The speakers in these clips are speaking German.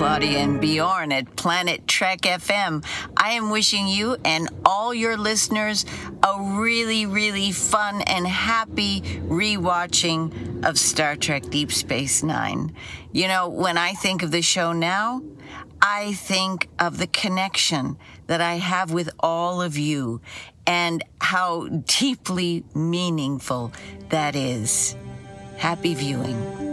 Claudia and Bjorn at Planet Trek FM. I am wishing you and all your listeners a really, really fun and happy rewatching of Star Trek Deep Space Nine. You know, when I think of the show now, I think of the connection that I have with all of you and how deeply meaningful that is. Happy viewing.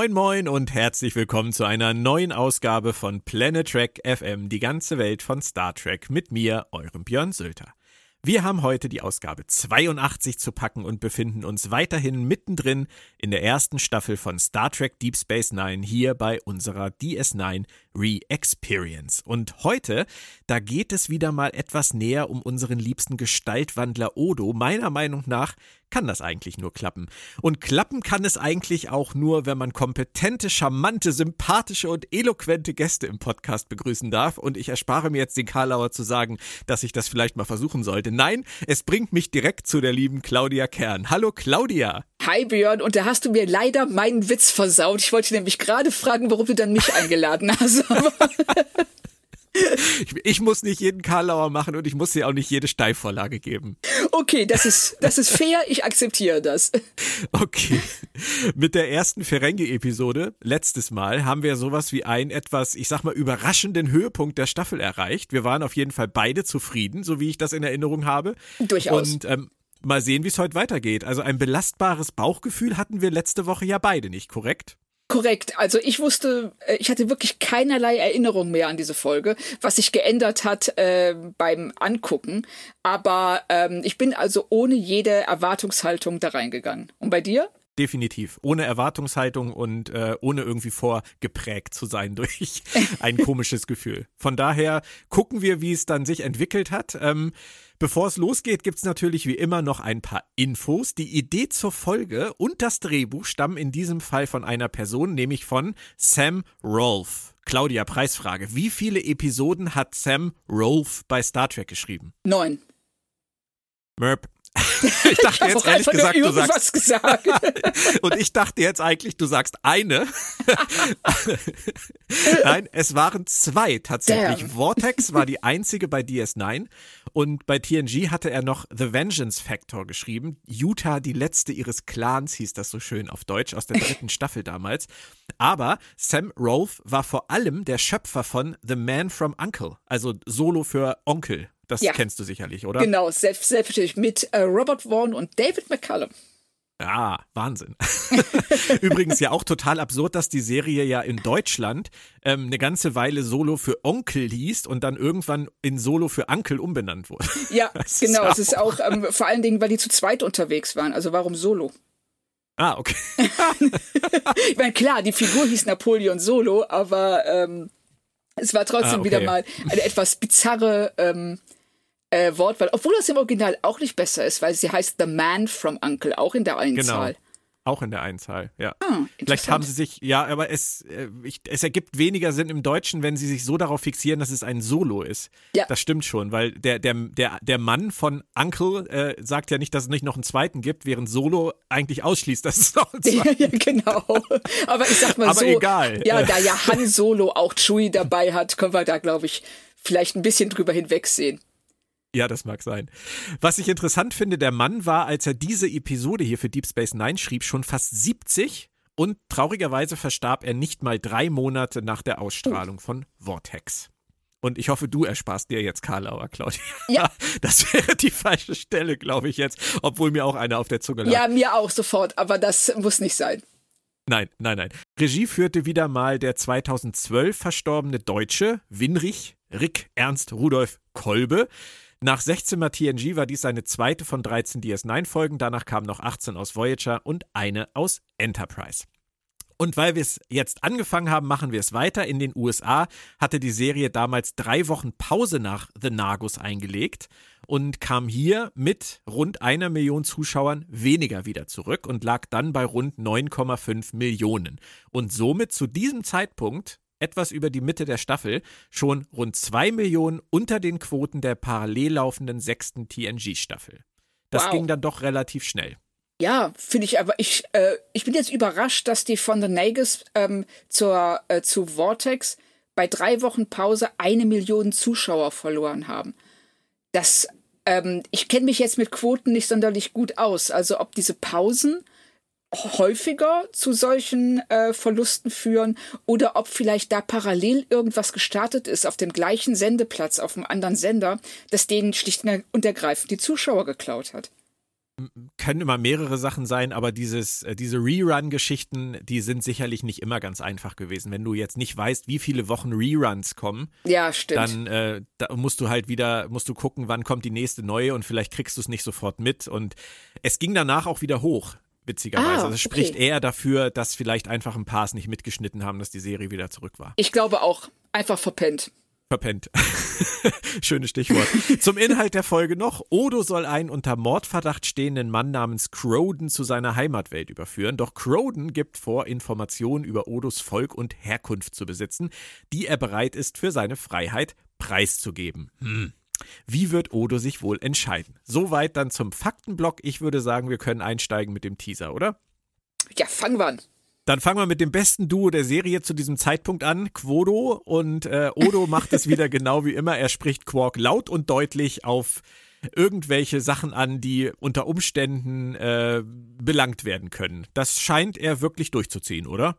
Moin moin und herzlich willkommen zu einer neuen Ausgabe von Planet Trek FM, die ganze Welt von Star Trek mit mir, eurem Björn Sölter. Wir haben heute die Ausgabe 82 zu packen und befinden uns weiterhin mittendrin in der ersten Staffel von Star Trek Deep Space Nine hier bei unserer DS9 Re-Experience. Und heute, da geht es wieder mal etwas näher um unseren liebsten Gestaltwandler Odo. Meiner Meinung nach kann das eigentlich nur klappen. Und klappen kann es eigentlich auch nur, wenn man kompetente, charmante, sympathische und eloquente Gäste im Podcast begrüßen darf. Und ich erspare mir jetzt den Karlauer zu sagen, dass ich das vielleicht mal versuchen sollte. Nein, es bringt mich direkt zu der lieben Claudia Kern. Hallo Claudia. Hi Björn, und da hast du mir leider meinen Witz versaut. Ich wollte nämlich gerade fragen, warum du dann mich eingeladen hast. Ich, ich, muss nicht jeden Karlauer machen und ich muss dir auch nicht jede Steilvorlage geben. Okay, das ist, das ist fair, ich akzeptiere das. Okay. Mit der ersten Ferengi-Episode, letztes Mal, haben wir sowas wie einen etwas, ich sag mal, überraschenden Höhepunkt der Staffel erreicht. Wir waren auf jeden Fall beide zufrieden, so wie ich das in Erinnerung habe. Durchaus. Und ähm, mal sehen, wie es heute weitergeht. Also ein belastbares Bauchgefühl hatten wir letzte Woche ja beide nicht, korrekt? Korrekt. Also ich wusste, äh, ich hatte wirklich keinerlei Erinnerung mehr an diese Folge, was sich geändert hat äh, beim Angucken. Aber ähm, ich bin also ohne jede Erwartungshaltung da reingegangen. Und bei dir? Definitiv. Ohne Erwartungshaltung und äh, ohne irgendwie vorgeprägt zu sein durch ein komisches Gefühl. Von daher gucken wir, wie es dann sich entwickelt hat. Ähm, Bevor es losgeht, gibt es natürlich wie immer noch ein paar Infos. Die Idee zur Folge und das Drehbuch stammen in diesem Fall von einer Person, nämlich von Sam Rolfe. Claudia, Preisfrage. Wie viele Episoden hat Sam Rolfe bei Star Trek geschrieben? Neun. Merp. Ich dachte jetzt ehrlich gesagt, du sagst. Gesagt. und ich dachte jetzt eigentlich, du sagst eine. Nein, es waren zwei tatsächlich. Damn. Vortex war die einzige bei DS9 und bei TNG hatte er noch The Vengeance Factor geschrieben. Utah, die letzte ihres Clans, hieß das so schön auf Deutsch, aus der dritten Staffel damals. Aber Sam Rolfe war vor allem der Schöpfer von The Man from Uncle, also Solo für Onkel. Das ja. kennst du sicherlich, oder? Genau, selbst, selbstverständlich mit äh, Robert Vaughn und David McCallum. Ja, Wahnsinn. Übrigens ja auch total absurd, dass die Serie ja in Deutschland ähm, eine ganze Weile Solo für Onkel hieß und dann irgendwann in Solo für Ankel umbenannt wurde. Ja, das genau. Es ist auch ähm, vor allen Dingen, weil die zu zweit unterwegs waren. Also warum Solo? Ah, okay. ich meine, klar, die Figur hieß Napoleon Solo, aber ähm, es war trotzdem ah, okay. wieder mal eine etwas bizarre ähm, äh, Wortwahl, obwohl das im Original auch nicht besser ist, weil sie heißt The Man from Uncle, auch in der Einzahl. Genau. Auch in der Einzahl, ja. Ah, Vielleicht haben sie sich, ja, aber es, äh, ich, es ergibt weniger Sinn im Deutschen, wenn sie sich so darauf fixieren, dass es ein Solo ist. Ja. Das stimmt schon, weil der, der, der, der Mann von Uncle äh, sagt ja nicht, dass es nicht noch einen zweiten gibt, während Solo eigentlich ausschließt, dass es noch einen zweiten ja, genau. Aber ich sag mal aber so. egal. Ja, da ja Han Solo auch Chewie dabei hat, können wir da, glaube ich, vielleicht ein bisschen drüber hinwegsehen. Ja, das mag sein. Was ich interessant finde, der Mann war, als er diese Episode hier für Deep Space Nine schrieb, schon fast 70 und traurigerweise verstarb er nicht mal drei Monate nach der Ausstrahlung von Vortex. Und ich hoffe, du ersparst dir jetzt Karlauer, Claudia. Ja. Das wäre die falsche Stelle, glaube ich jetzt, obwohl mir auch einer auf der Zunge lag. Ja, mir auch sofort, aber das muss nicht sein. Nein, nein, nein. Regie führte wieder mal der 2012 verstorbene Deutsche Winrich Rick Ernst Rudolf Kolbe. Nach 16 Mal TNG war dies seine zweite von 13 DS9-Folgen. Danach kamen noch 18 aus Voyager und eine aus Enterprise. Und weil wir es jetzt angefangen haben, machen wir es weiter. In den USA hatte die Serie damals drei Wochen Pause nach The Nagus eingelegt und kam hier mit rund einer Million Zuschauern weniger wieder zurück und lag dann bei rund 9,5 Millionen. Und somit zu diesem Zeitpunkt etwas über die Mitte der Staffel schon rund zwei Millionen unter den Quoten der parallel laufenden sechsten TNG-Staffel. Das wow. ging dann doch relativ schnell. Ja, finde ich, aber ich, äh, ich bin jetzt überrascht, dass die von The Nagus ähm, zur, äh, zu Vortex bei drei Wochen Pause eine Million Zuschauer verloren haben. Das, ähm, ich kenne mich jetzt mit Quoten nicht sonderlich gut aus. Also ob diese Pausen häufiger zu solchen äh, Verlusten führen oder ob vielleicht da parallel irgendwas gestartet ist auf dem gleichen Sendeplatz, auf einem anderen Sender, das denen schlicht und ergreifend die Zuschauer geklaut hat können immer mehrere Sachen sein, aber dieses, äh, diese Rerun-Geschichten, die sind sicherlich nicht immer ganz einfach gewesen. Wenn du jetzt nicht weißt, wie viele Wochen Reruns kommen, ja, dann äh, da musst du halt wieder, musst du gucken, wann kommt die nächste neue und vielleicht kriegst du es nicht sofort mit. Und es ging danach auch wieder hoch, witzigerweise. Ah, also es okay. spricht eher dafür, dass vielleicht einfach ein paar es nicht mitgeschnitten haben, dass die Serie wieder zurück war. Ich glaube auch. Einfach verpennt. Verpennt. Schönes Stichwort. Zum Inhalt der Folge noch. Odo soll einen unter Mordverdacht stehenden Mann namens Croden zu seiner Heimatwelt überführen. Doch Croden gibt vor, Informationen über Odos Volk und Herkunft zu besitzen, die er bereit ist, für seine Freiheit preiszugeben. Hm. Wie wird Odo sich wohl entscheiden? Soweit dann zum Faktenblock. Ich würde sagen, wir können einsteigen mit dem Teaser, oder? Ja, fangen wir an. Dann fangen wir mit dem besten Duo der Serie zu diesem Zeitpunkt an, Quodo. Und äh, Odo macht es wieder genau wie immer. Er spricht Quark laut und deutlich auf irgendwelche Sachen an, die unter Umständen äh, belangt werden können. Das scheint er wirklich durchzuziehen, oder?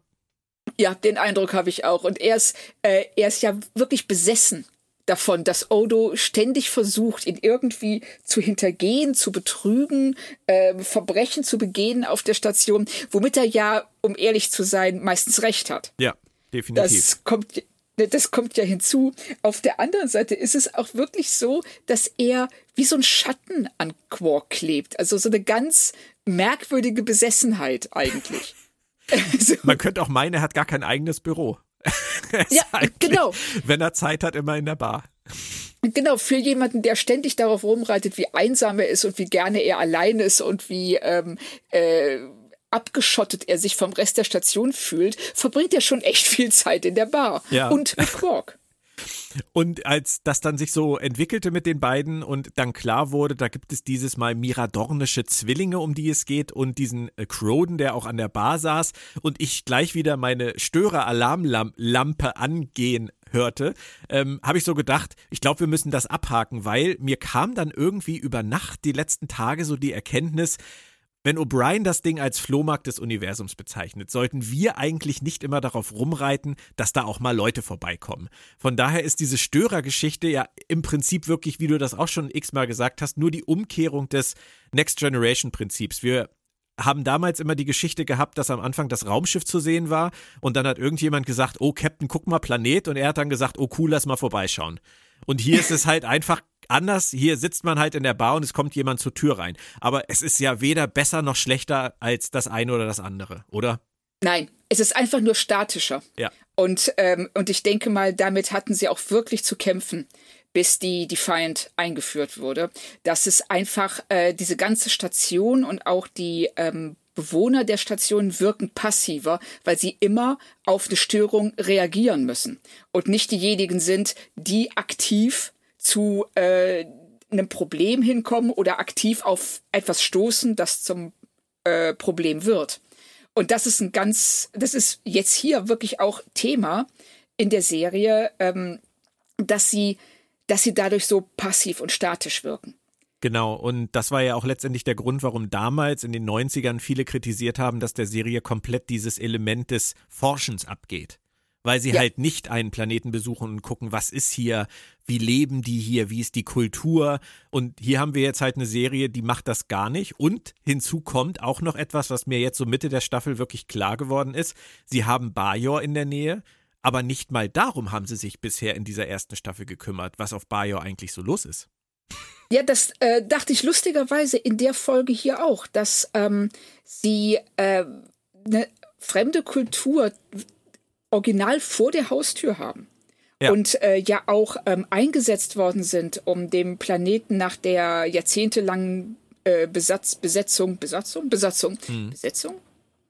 Ja, den Eindruck habe ich auch. Und er ist, äh, er ist ja wirklich besessen davon, dass Odo ständig versucht, ihn irgendwie zu hintergehen, zu betrügen, äh, Verbrechen zu begehen auf der Station, womit er ja, um ehrlich zu sein, meistens recht hat. Ja, definitiv. Das kommt, das kommt ja hinzu. Auf der anderen Seite ist es auch wirklich so, dass er wie so ein Schatten an Quark klebt. Also so eine ganz merkwürdige Besessenheit eigentlich. Man könnte auch meinen, er hat gar kein eigenes Büro. ja, genau. Wenn er Zeit hat, immer in der Bar. Genau, für jemanden, der ständig darauf rumreitet, wie einsam er ist und wie gerne er allein ist und wie ähm, äh, abgeschottet er sich vom Rest der Station fühlt, verbringt er schon echt viel Zeit in der Bar. Ja. Und mit Quark. Und als das dann sich so entwickelte mit den beiden und dann klar wurde, da gibt es dieses Mal miradornische Zwillinge, um die es geht, und diesen äh, Croden, der auch an der Bar saß, und ich gleich wieder meine Störer-Alarmlampe angehen hörte, ähm, habe ich so gedacht, ich glaube, wir müssen das abhaken, weil mir kam dann irgendwie über Nacht die letzten Tage so die Erkenntnis, wenn O'Brien das Ding als Flohmarkt des Universums bezeichnet, sollten wir eigentlich nicht immer darauf rumreiten, dass da auch mal Leute vorbeikommen. Von daher ist diese Störergeschichte ja im Prinzip wirklich, wie du das auch schon x-mal gesagt hast, nur die Umkehrung des Next Generation Prinzips. Wir haben damals immer die Geschichte gehabt, dass am Anfang das Raumschiff zu sehen war und dann hat irgendjemand gesagt, oh Captain, guck mal Planet und er hat dann gesagt, oh cool, lass mal vorbeischauen. Und hier ist es halt einfach anders. Hier sitzt man halt in der Bar und es kommt jemand zur Tür rein. Aber es ist ja weder besser noch schlechter als das eine oder das andere, oder? Nein, es ist einfach nur statischer. Ja. Und, ähm, und ich denke mal, damit hatten sie auch wirklich zu kämpfen, bis die Defiant eingeführt wurde. Dass es einfach äh, diese ganze Station und auch die ähm, Bewohner der Station wirken passiver, weil sie immer auf eine Störung reagieren müssen und nicht diejenigen sind, die aktiv zu äh, einem Problem hinkommen oder aktiv auf etwas stoßen, das zum äh, Problem wird. Und das ist ein ganz, das ist jetzt hier wirklich auch Thema in der Serie, ähm, dass sie, dass sie dadurch so passiv und statisch wirken. Genau, und das war ja auch letztendlich der Grund, warum damals in den 90ern viele kritisiert haben, dass der Serie komplett dieses Element des Forschens abgeht weil sie ja. halt nicht einen Planeten besuchen und gucken, was ist hier, wie leben die hier, wie ist die Kultur. Und hier haben wir jetzt halt eine Serie, die macht das gar nicht. Und hinzu kommt auch noch etwas, was mir jetzt so Mitte der Staffel wirklich klar geworden ist. Sie haben Bajor in der Nähe, aber nicht mal darum haben sie sich bisher in dieser ersten Staffel gekümmert, was auf Bajor eigentlich so los ist. Ja, das äh, dachte ich lustigerweise in der Folge hier auch, dass ähm, sie äh, eine fremde Kultur original vor der Haustür haben. Ja. Und äh, ja auch ähm, eingesetzt worden sind, um dem Planeten nach der jahrzehntelangen äh, Besatz, Besetzung, Besatzung, Besatzung, hm. Besetzung,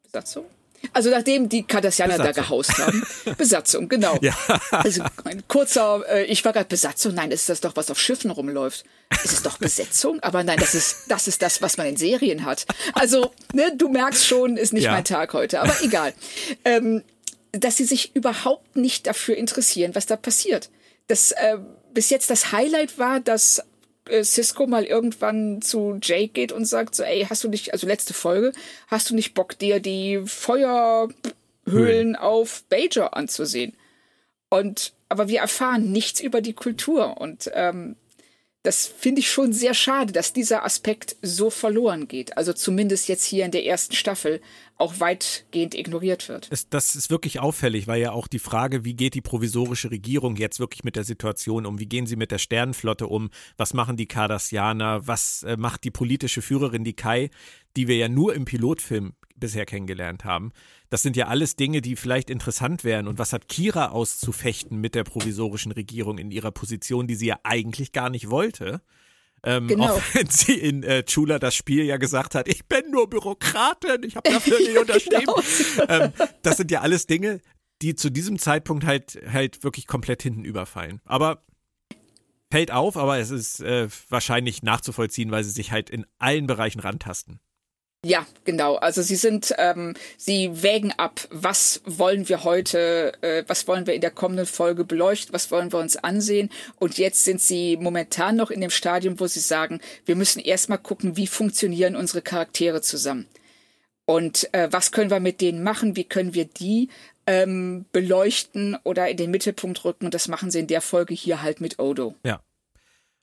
Besatzung, also nachdem die Cardassianer da gehaust haben. Besatzung, genau. Ja. Also ein kurzer, äh, ich war gerade Besatzung, nein, ist das doch, was auf Schiffen rumläuft. Ist es doch Besetzung? Aber nein, das ist, das ist das, was man in Serien hat. Also, ne, du merkst schon, ist nicht ja. mein Tag heute, aber egal. Ähm, dass sie sich überhaupt nicht dafür interessieren, was da passiert. Das äh, bis jetzt das Highlight war, dass äh, Cisco mal irgendwann zu Jake geht und sagt so, ey, hast du nicht, also letzte Folge, hast du nicht Bock, dir die Feuerhöhlen Höhlen. auf Bajor anzusehen? Und aber wir erfahren nichts über die Kultur und ähm, das finde ich schon sehr schade, dass dieser Aspekt so verloren geht. Also zumindest jetzt hier in der ersten Staffel auch weitgehend ignoriert wird. Es, das ist wirklich auffällig, weil ja auch die Frage, wie geht die provisorische Regierung jetzt wirklich mit der Situation um? Wie gehen sie mit der Sternenflotte um? Was machen die Cardassianer? Was äh, macht die politische Führerin, die Kai, die wir ja nur im Pilotfilm bisher kennengelernt haben? Das sind ja alles Dinge, die vielleicht interessant wären. Und was hat Kira auszufechten mit der provisorischen Regierung in ihrer Position, die sie ja eigentlich gar nicht wollte? Ähm, genau. Auch wenn sie in äh, Chula das Spiel ja gesagt hat, ich bin nur Bürokratin, ich habe dafür nicht unterschrieben. genau. ähm, das sind ja alles Dinge, die zu diesem Zeitpunkt halt halt wirklich komplett hinten überfallen. Aber fällt auf, aber es ist äh, wahrscheinlich nachzuvollziehen, weil sie sich halt in allen Bereichen rantasten. Ja, genau. Also sie sind, ähm, sie wägen ab, was wollen wir heute, äh, was wollen wir in der kommenden Folge beleuchten, was wollen wir uns ansehen. Und jetzt sind sie momentan noch in dem Stadium, wo sie sagen, wir müssen erstmal gucken, wie funktionieren unsere Charaktere zusammen. Und äh, was können wir mit denen machen, wie können wir die ähm, beleuchten oder in den Mittelpunkt rücken. Und das machen sie in der Folge hier halt mit Odo. Ja.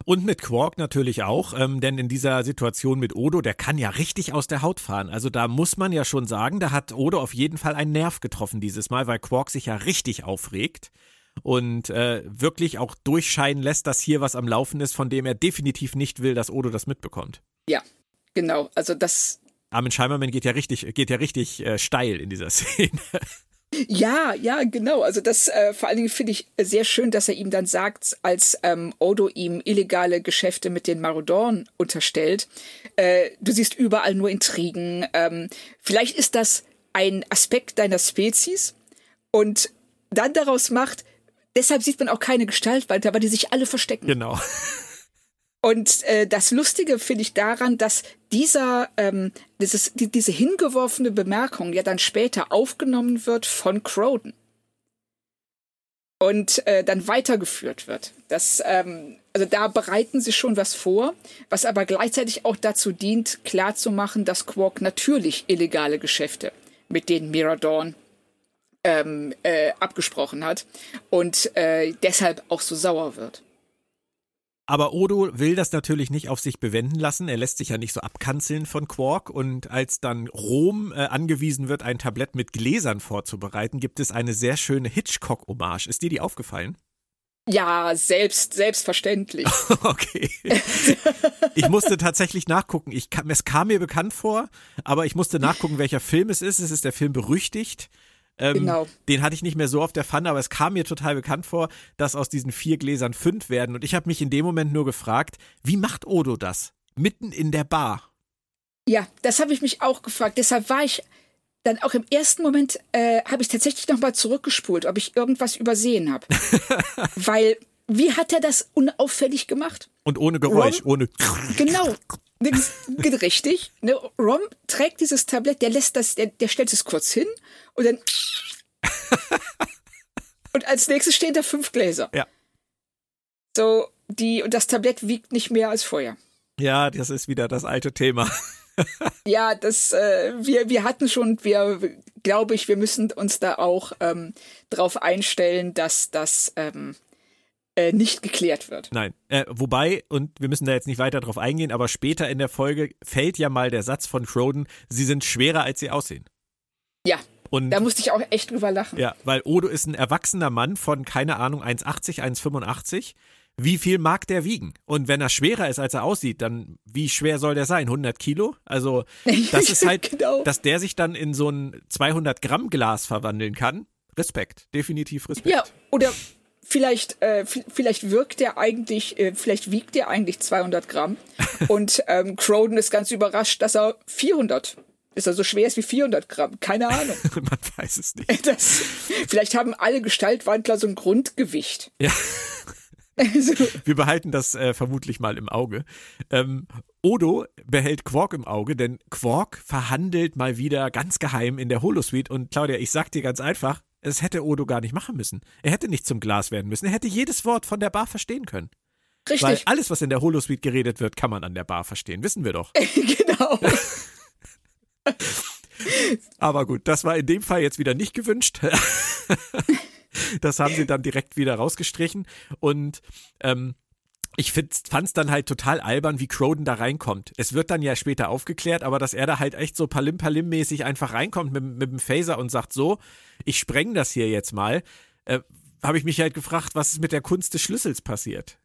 Und mit Quark natürlich auch, ähm, denn in dieser Situation mit Odo, der kann ja richtig aus der Haut fahren. Also da muss man ja schon sagen, da hat Odo auf jeden Fall einen Nerv getroffen dieses Mal, weil Quark sich ja richtig aufregt und äh, wirklich auch durchscheinen lässt, dass hier was am Laufen ist, von dem er definitiv nicht will, dass Odo das mitbekommt. Ja, genau. Also das. Armin Scheimerman geht ja richtig, geht ja richtig äh, steil in dieser Szene. Ja, ja, genau. Also das äh, vor allen Dingen finde ich sehr schön, dass er ihm dann sagt, als ähm, Odo ihm illegale Geschäfte mit den Marodorn unterstellt, äh, du siehst überall nur Intrigen. Ähm, vielleicht ist das ein Aspekt deiner Spezies und dann daraus macht, deshalb sieht man auch keine Gestalt weiter, weil die sich alle verstecken. Genau. Und äh, das Lustige finde ich daran, dass dieser, ähm, dieses, die, diese hingeworfene Bemerkung ja dann später aufgenommen wird von Croden und äh, dann weitergeführt wird. Das, ähm, also da bereiten sie schon was vor, was aber gleichzeitig auch dazu dient, klarzumachen, dass Quark natürlich illegale Geschäfte mit den Miradorn ähm, äh, abgesprochen hat und äh, deshalb auch so sauer wird. Aber Odo will das natürlich nicht auf sich bewenden lassen. Er lässt sich ja nicht so abkanzeln von Quark. Und als dann Rom äh, angewiesen wird, ein Tablett mit Gläsern vorzubereiten, gibt es eine sehr schöne Hitchcock-Hommage. Ist dir die aufgefallen? Ja, selbst, selbstverständlich. okay. Ich musste tatsächlich nachgucken. Ich, es kam mir bekannt vor, aber ich musste nachgucken, welcher Film es ist. Es ist der Film Berüchtigt. Ähm, genau. Den hatte ich nicht mehr so auf der Pfanne, aber es kam mir total bekannt vor, dass aus diesen vier Gläsern fünf werden. Und ich habe mich in dem Moment nur gefragt, wie macht Odo das? Mitten in der Bar. Ja, das habe ich mich auch gefragt. Deshalb war ich dann auch im ersten Moment, äh, habe ich tatsächlich nochmal zurückgespult, ob ich irgendwas übersehen habe. Weil, wie hat er das unauffällig gemacht? Und ohne Geräusch, Rom, ohne. Genau. Richtig. Ne, Rom trägt dieses Tablett, der lässt das, der, der stellt es kurz hin und dann. und als nächstes stehen da fünf Gläser. Ja. So, die, und das Tablett wiegt nicht mehr als vorher. Ja, das ist wieder das alte Thema. ja, das, äh, wir, wir hatten schon, wir, glaube ich, wir müssen uns da auch ähm, drauf einstellen, dass das ähm, äh, nicht geklärt wird. Nein, äh, wobei, und wir müssen da jetzt nicht weiter drauf eingehen, aber später in der Folge fällt ja mal der Satz von Croden, sie sind schwerer, als sie aussehen. Ja. Und, da musste ich auch echt drüber lachen. Ja, weil Odo ist ein erwachsener Mann von, keine Ahnung, 1,80, 1,85 wie viel mag der wiegen? Und wenn er schwerer ist, als er aussieht, dann wie schwer soll der sein? 100 Kilo? Also das ist halt, genau. dass der sich dann in so ein 200 Gramm Glas verwandeln kann. Respekt, definitiv Respekt. Ja, oder vielleicht, äh, vielleicht wirkt der eigentlich, äh, vielleicht wiegt der eigentlich 200 Gramm und ähm, Croden ist ganz überrascht, dass er 400 ist er so schwer ist wie 400 Gramm. Keine Ahnung. Man weiß es nicht. Das, vielleicht haben alle Gestaltwandler so ein Grundgewicht. Ja. Also. Wir behalten das äh, vermutlich mal im Auge. Ähm, Odo behält Quark im Auge, denn Quark verhandelt mal wieder ganz geheim in der Holosuite. Und Claudia, ich sag dir ganz einfach, es hätte Odo gar nicht machen müssen. Er hätte nicht zum Glas werden müssen. Er hätte jedes Wort von der Bar verstehen können. Richtig. Weil alles, was in der Holosuite geredet wird, kann man an der Bar verstehen. Wissen wir doch. genau. Aber gut, das war in dem Fall jetzt wieder nicht gewünscht. Das haben sie dann direkt wieder rausgestrichen. Und ähm, ich fand es dann halt total albern, wie Croden da reinkommt. Es wird dann ja später aufgeklärt, aber dass er da halt echt so Palim-Palim-mäßig einfach reinkommt mit, mit dem Phaser und sagt so, ich spreng das hier jetzt mal, äh, habe ich mich halt gefragt, was ist mit der Kunst des Schlüssels passiert?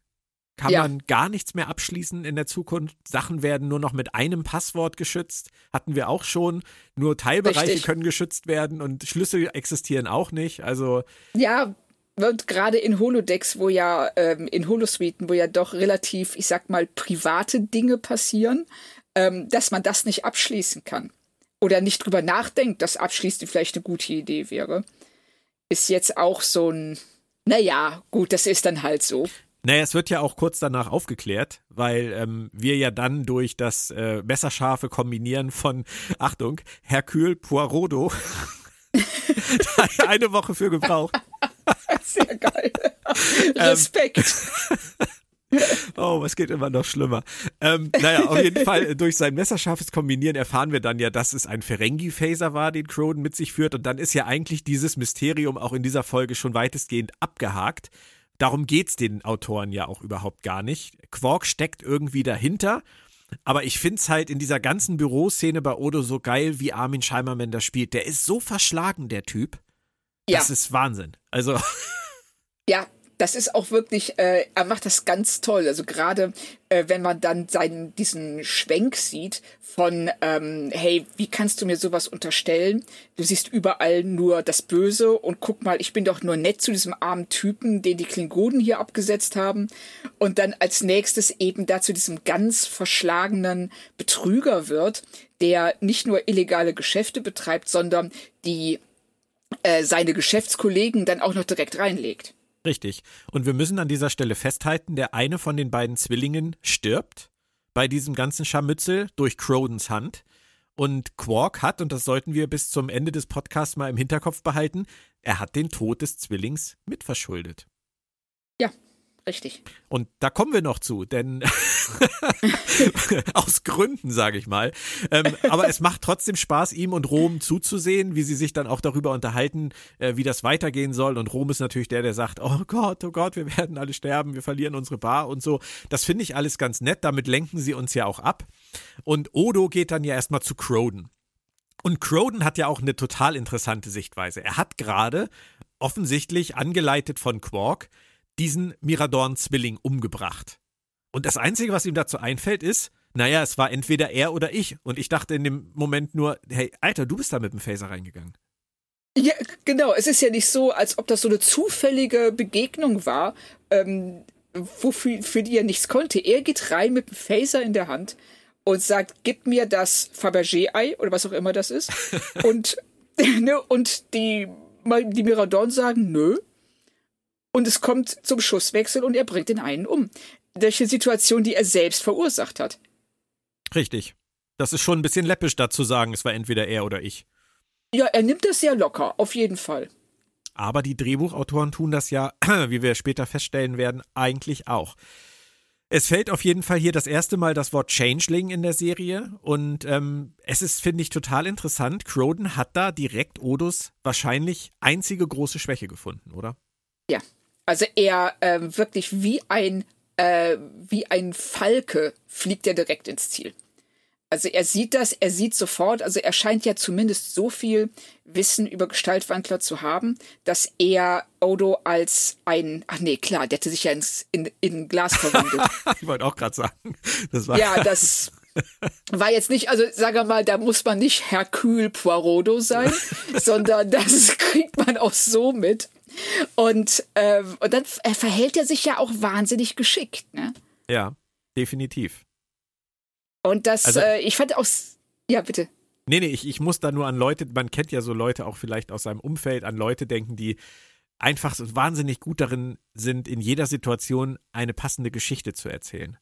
Kann ja. man gar nichts mehr abschließen in der Zukunft. Sachen werden nur noch mit einem Passwort geschützt. Hatten wir auch schon. Nur Teilbereiche Richtig. können geschützt werden und Schlüssel existieren auch nicht. Also. Ja, und gerade in Holodecks, wo ja, ähm, in Holosuiten, wo ja doch relativ, ich sag mal, private Dinge passieren, ähm, dass man das nicht abschließen kann. Oder nicht drüber nachdenkt, dass Abschließen vielleicht eine gute Idee wäre. Ist jetzt auch so ein, naja, gut, das ist dann halt so. Naja, es wird ja auch kurz danach aufgeklärt, weil ähm, wir ja dann durch das äh, messerscharfe Kombinieren von, Achtung, Hercule Poirodo eine Woche für gebraucht. Sehr geil. Ähm, Respekt. Oh, was geht immer noch schlimmer. Ähm, naja, auf jeden Fall durch sein messerscharfes Kombinieren erfahren wir dann ja, dass es ein Ferengi-Phaser war, den Croden mit sich führt. Und dann ist ja eigentlich dieses Mysterium auch in dieser Folge schon weitestgehend abgehakt. Darum geht es den Autoren ja auch überhaupt gar nicht. Quark steckt irgendwie dahinter. Aber ich finde es halt in dieser ganzen Büroszene bei Odo so geil, wie Armin Scheimerman da spielt. Der ist so verschlagen, der Typ. Ja. Das ist Wahnsinn. Also. Ja, das ist auch wirklich, äh, er macht das ganz toll. Also gerade äh, wenn man dann seinen, diesen Schwenk sieht von, ähm, hey, wie kannst du mir sowas unterstellen? Du siehst überall nur das Böse und guck mal, ich bin doch nur nett zu diesem armen Typen, den die Klingonen hier abgesetzt haben. Und dann als nächstes eben dazu diesem ganz verschlagenen Betrüger wird, der nicht nur illegale Geschäfte betreibt, sondern die äh, seine Geschäftskollegen dann auch noch direkt reinlegt. Richtig. Und wir müssen an dieser Stelle festhalten, der eine von den beiden Zwillingen stirbt bei diesem ganzen Scharmützel durch Crodens Hand. Und Quark hat, und das sollten wir bis zum Ende des Podcasts mal im Hinterkopf behalten, er hat den Tod des Zwillings mitverschuldet. Richtig. Und da kommen wir noch zu, denn aus Gründen, sage ich mal. Ähm, aber es macht trotzdem Spaß, ihm und Rom zuzusehen, wie sie sich dann auch darüber unterhalten, äh, wie das weitergehen soll. Und Rom ist natürlich der, der sagt, oh Gott, oh Gott, wir werden alle sterben, wir verlieren unsere Bar und so. Das finde ich alles ganz nett, damit lenken sie uns ja auch ab. Und Odo geht dann ja erstmal zu Croden. Und Croden hat ja auch eine total interessante Sichtweise. Er hat gerade offensichtlich angeleitet von Quark diesen Miradorn-Zwilling umgebracht. Und das Einzige, was ihm dazu einfällt, ist, naja, es war entweder er oder ich. Und ich dachte in dem Moment nur, hey, Alter, du bist da mit dem Phaser reingegangen. Ja, genau. Es ist ja nicht so, als ob das so eine zufällige Begegnung war, ähm, wofür für die er nichts konnte. Er geht rein mit dem Phaser in der Hand und sagt, gib mir das Fabergé-Ei oder was auch immer das ist. und, ne, und die, die Miradorn sagen, nö, und es kommt zum Schusswechsel und er bringt den einen um. Eine Situation, die er selbst verursacht hat. Richtig. Das ist schon ein bisschen läppisch dazu sagen, es war entweder er oder ich. Ja, er nimmt das sehr locker, auf jeden Fall. Aber die Drehbuchautoren tun das ja, wie wir später feststellen werden, eigentlich auch. Es fällt auf jeden Fall hier das erste Mal das Wort Changeling in der Serie und ähm, es ist, finde ich, total interessant. Croden hat da direkt Odos wahrscheinlich einzige große Schwäche gefunden, oder? Ja, also er äh, wirklich wie ein, äh, wie ein Falke fliegt er direkt ins Ziel. Also er sieht das, er sieht sofort, also er scheint ja zumindest so viel Wissen über Gestaltwandler zu haben, dass er Odo als ein, ach nee, klar, der hätte sich ja ins, in, in Glas verwandelt. ich wollte auch gerade sagen. Das war ja, das war jetzt nicht, also sag mal, da muss man nicht Hercule Poirodo sein, sondern das kriegt man auch so mit. Und, ähm, und dann verhält er sich ja auch wahnsinnig geschickt, ne? Ja, definitiv. Und das, also, äh, ich fand auch, ja, bitte. Nee, nee, ich, ich muss da nur an Leute, man kennt ja so Leute auch vielleicht aus seinem Umfeld, an Leute denken, die einfach so wahnsinnig gut darin sind, in jeder Situation eine passende Geschichte zu erzählen.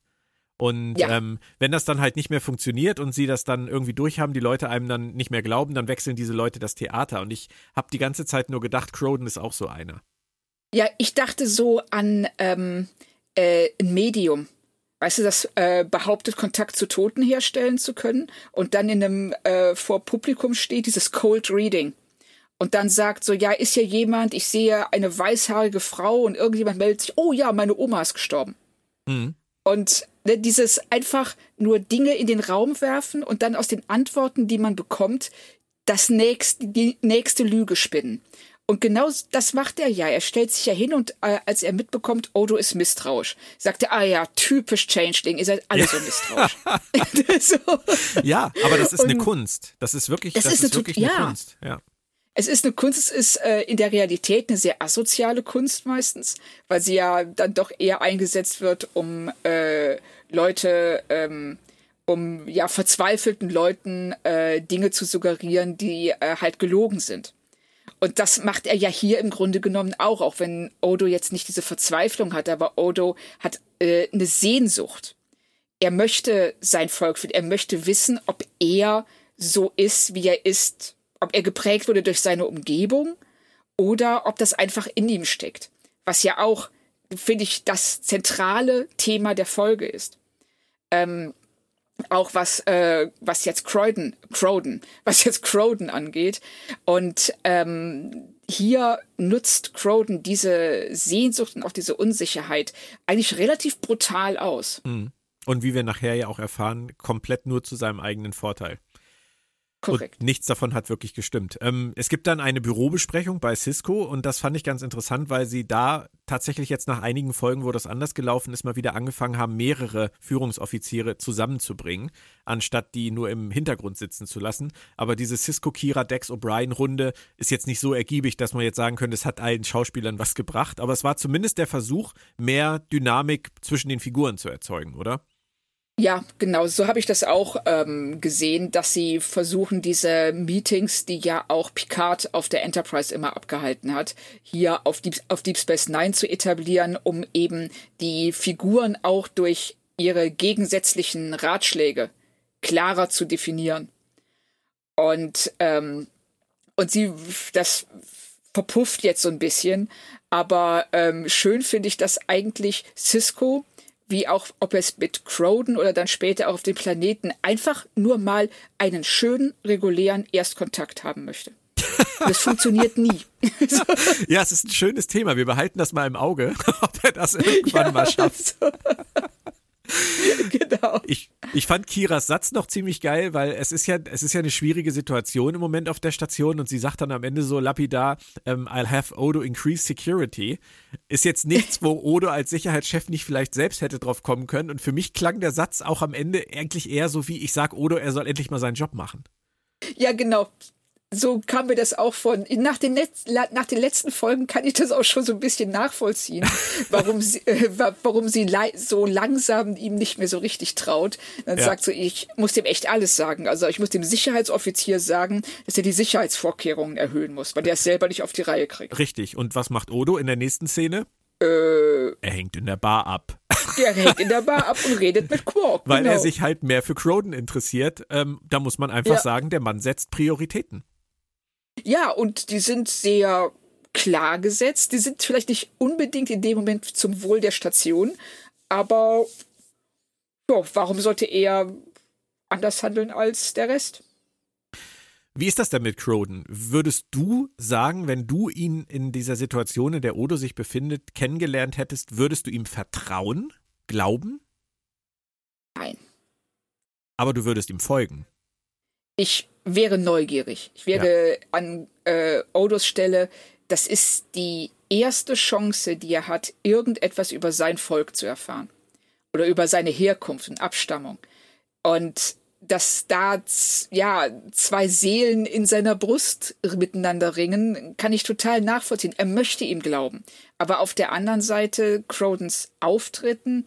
Und ja. ähm, wenn das dann halt nicht mehr funktioniert und sie das dann irgendwie durchhaben, die Leute einem dann nicht mehr glauben, dann wechseln diese Leute das Theater. Und ich habe die ganze Zeit nur gedacht, Croden ist auch so einer. Ja, ich dachte so an ähm, äh, ein Medium weißt du, das äh, behauptet, Kontakt zu Toten herstellen zu können und dann in einem äh, vor Publikum steht, dieses Cold Reading. Und dann sagt so, ja, ist ja jemand, ich sehe eine weißhaarige Frau und irgendjemand meldet sich, oh ja, meine Oma ist gestorben. Mhm. Und dieses einfach nur Dinge in den Raum werfen und dann aus den Antworten, die man bekommt, das nächste, die nächste Lüge spinnen. Und genau das macht er ja. Er stellt sich ja hin und äh, als er mitbekommt, Odo ist misstrauisch, sagt er, ah ja, typisch Changeling, ihr seid alle so misstrauisch. so. Ja, aber das ist und eine Kunst. Das ist wirklich, das, das ist, ist, wirklich eine ja. Kunst. Ja. Es ist eine Kunst, es ist äh, in der Realität eine sehr asoziale Kunst meistens, weil sie ja dann doch eher eingesetzt wird, um äh, Leute, ähm, um ja verzweifelten Leuten äh, Dinge zu suggerieren, die äh, halt gelogen sind. Und das macht er ja hier im Grunde genommen auch, auch wenn Odo jetzt nicht diese Verzweiflung hat, aber Odo hat äh, eine Sehnsucht. Er möchte sein Volk finden, er möchte wissen, ob er so ist, wie er ist, ob er geprägt wurde durch seine Umgebung oder ob das einfach in ihm steckt. Was ja auch, finde ich, das zentrale Thema der Folge ist. Ähm, auch was äh, was jetzt Croydon, Croden, was jetzt Croden angeht. Und ähm, hier nutzt Croden diese Sehnsucht und auch diese Unsicherheit eigentlich relativ brutal aus. Mhm. Und wie wir nachher ja auch erfahren, komplett nur zu seinem eigenen Vorteil. Korrekt. Und nichts davon hat wirklich gestimmt. Ähm, es gibt dann eine Bürobesprechung bei Cisco und das fand ich ganz interessant, weil sie da tatsächlich jetzt nach einigen Folgen, wo das anders gelaufen ist, mal wieder angefangen haben, mehrere Führungsoffiziere zusammenzubringen, anstatt die nur im Hintergrund sitzen zu lassen. Aber diese Cisco, Kira, Dex, O'Brien-Runde ist jetzt nicht so ergiebig, dass man jetzt sagen könnte, es hat allen Schauspielern was gebracht. Aber es war zumindest der Versuch, mehr Dynamik zwischen den Figuren zu erzeugen, oder? Ja, genau, so habe ich das auch ähm, gesehen, dass sie versuchen, diese Meetings, die ja auch Picard auf der Enterprise immer abgehalten hat, hier auf Deep, auf Deep Space Nine zu etablieren, um eben die Figuren auch durch ihre gegensätzlichen Ratschläge klarer zu definieren. Und, ähm, und sie, das verpufft jetzt so ein bisschen, aber ähm, schön finde ich, dass eigentlich Cisco wie auch ob es mit Croden oder dann später auch auf dem Planeten einfach nur mal einen schönen, regulären Erstkontakt haben möchte. Das funktioniert nie. ja, es ist ein schönes Thema. Wir behalten das mal im Auge, ob er das irgendwann ja, mal schafft. So. genau. Ich, ich fand Kiras Satz noch ziemlich geil, weil es ist ja, es ist ja eine schwierige Situation im Moment auf der Station und sie sagt dann am Ende so lapidar, um, ähm, I'll have Odo increase security. Ist jetzt nichts, wo Odo als Sicherheitschef nicht vielleicht selbst hätte drauf kommen können. Und für mich klang der Satz auch am Ende eigentlich eher so wie, ich sag Odo, er soll endlich mal seinen Job machen. Ja, genau so kam mir das auch von. Nach den, Letz, nach den letzten Folgen kann ich das auch schon so ein bisschen nachvollziehen, warum sie, äh, warum sie so langsam ihm nicht mehr so richtig traut. Dann ja. sagt so, ich muss dem echt alles sagen. Also ich muss dem Sicherheitsoffizier sagen, dass er die Sicherheitsvorkehrungen erhöhen muss, weil der es selber nicht auf die Reihe kriegt. Richtig. Und was macht Odo in der nächsten Szene? Äh, er hängt in der Bar ab. Der hängt in der Bar ab und redet mit Quark. Weil genau. er sich halt mehr für Croden interessiert. Ähm, da muss man einfach ja. sagen, der Mann setzt Prioritäten. Ja, und die sind sehr klar gesetzt. Die sind vielleicht nicht unbedingt in dem Moment zum Wohl der Station, aber jo, warum sollte er anders handeln als der Rest? Wie ist das denn mit Croden? Würdest du sagen, wenn du ihn in dieser Situation, in der Odo sich befindet, kennengelernt hättest, würdest du ihm vertrauen, glauben? Nein. Aber du würdest ihm folgen. Ich wäre neugierig. Ich wäre ja. an äh, Odos Stelle, das ist die erste Chance, die er hat, irgendetwas über sein Volk zu erfahren. Oder über seine Herkunft und Abstammung. Und dass da ja zwei Seelen in seiner Brust miteinander ringen, kann ich total nachvollziehen. Er möchte ihm glauben, aber auf der anderen Seite Crodens Auftritten,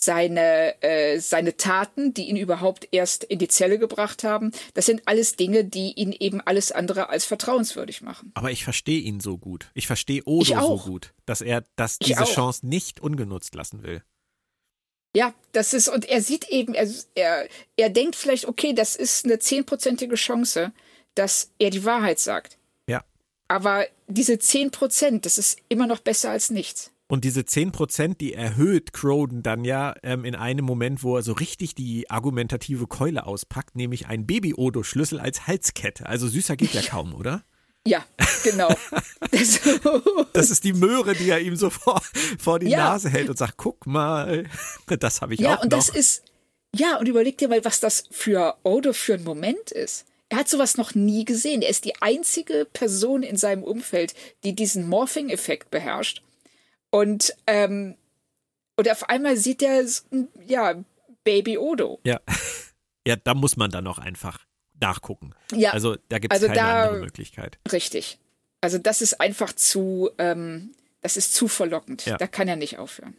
seine äh, seine Taten, die ihn überhaupt erst in die Zelle gebracht haben, das sind alles Dinge, die ihn eben alles andere als vertrauenswürdig machen. Aber ich verstehe ihn so gut. Ich verstehe Odo so gut, dass er dass diese Chance nicht ungenutzt lassen will. Ja, das ist, und er sieht eben, er, er, er denkt vielleicht, okay, das ist eine zehnprozentige Chance, dass er die Wahrheit sagt. Ja. Aber diese zehn Prozent, das ist immer noch besser als nichts. Und diese 10%, die erhöht Croden dann ja ähm, in einem Moment, wo er so richtig die argumentative Keule auspackt, nämlich ein Baby-Odo-Schlüssel als Halskette. Also süßer geht ja kaum, oder? Ja, genau. das ist die Möhre, die er ihm so vor, vor die ja. Nase hält und sagt, guck mal, das habe ich ja, auch noch. Ja, und das ist, ja, und überleg dir mal, was das für Odo für ein Moment ist. Er hat sowas noch nie gesehen. Er ist die einzige Person in seinem Umfeld, die diesen Morphing-Effekt beherrscht. Und, ähm, und auf einmal sieht er, ja, Baby Odo. Ja. Ja, da muss man dann auch einfach nachgucken. Ja. Also da gibt es also keine da, andere Möglichkeit. Richtig. Also das ist einfach zu, ähm, das ist zu verlockend. Ja. Da kann er nicht aufhören.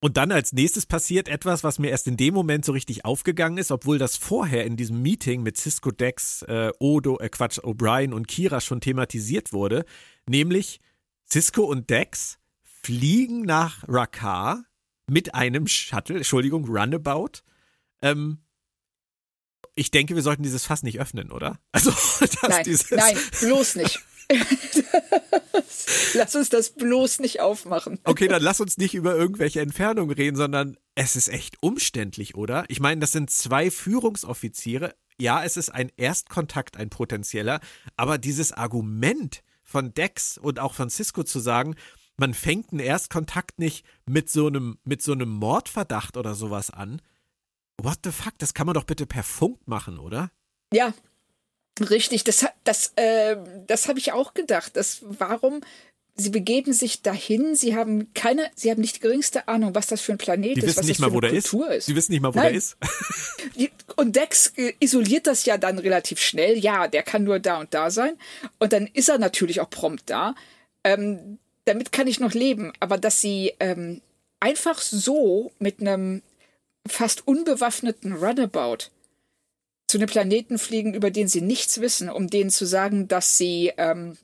Und dann als nächstes passiert etwas, was mir erst in dem Moment so richtig aufgegangen ist, obwohl das vorher in diesem Meeting mit Cisco Dex, äh, Odo, äh, Quatsch, O'Brien und Kira schon thematisiert wurde. Nämlich Cisco und Dex fliegen nach Rakar mit einem Shuttle, Entschuldigung, Runabout. Ähm, ich denke, wir sollten dieses Fass nicht öffnen, oder? Also, nein, dieses nein, bloß nicht. lass uns das bloß nicht aufmachen. Okay, dann lass uns nicht über irgendwelche Entfernungen reden, sondern es ist echt umständlich, oder? Ich meine, das sind zwei Führungsoffiziere. Ja, es ist ein Erstkontakt, ein potenzieller, aber dieses Argument von Dex und auch von Cisco zu sagen, man fängt einen Erstkontakt nicht mit so einem, mit so einem Mordverdacht oder sowas an, What the fuck? Das kann man doch bitte per Funk machen, oder? Ja, richtig. Das, das, äh, das habe ich auch gedacht. Das, warum? Sie begeben sich dahin. Sie haben keine, sie haben nicht die geringste Ahnung, was das für ein Planet die ist, was das mal, für eine Kultur ist. Sie wissen nicht mal, wo Nein. der ist. und Dex äh, isoliert das ja dann relativ schnell. Ja, der kann nur da und da sein. Und dann ist er natürlich auch prompt da. Ähm, damit kann ich noch leben. Aber dass sie ähm, einfach so mit einem fast unbewaffneten Runabout zu einem Planeten fliegen, über den sie nichts wissen, um denen zu sagen, dass sie ähm,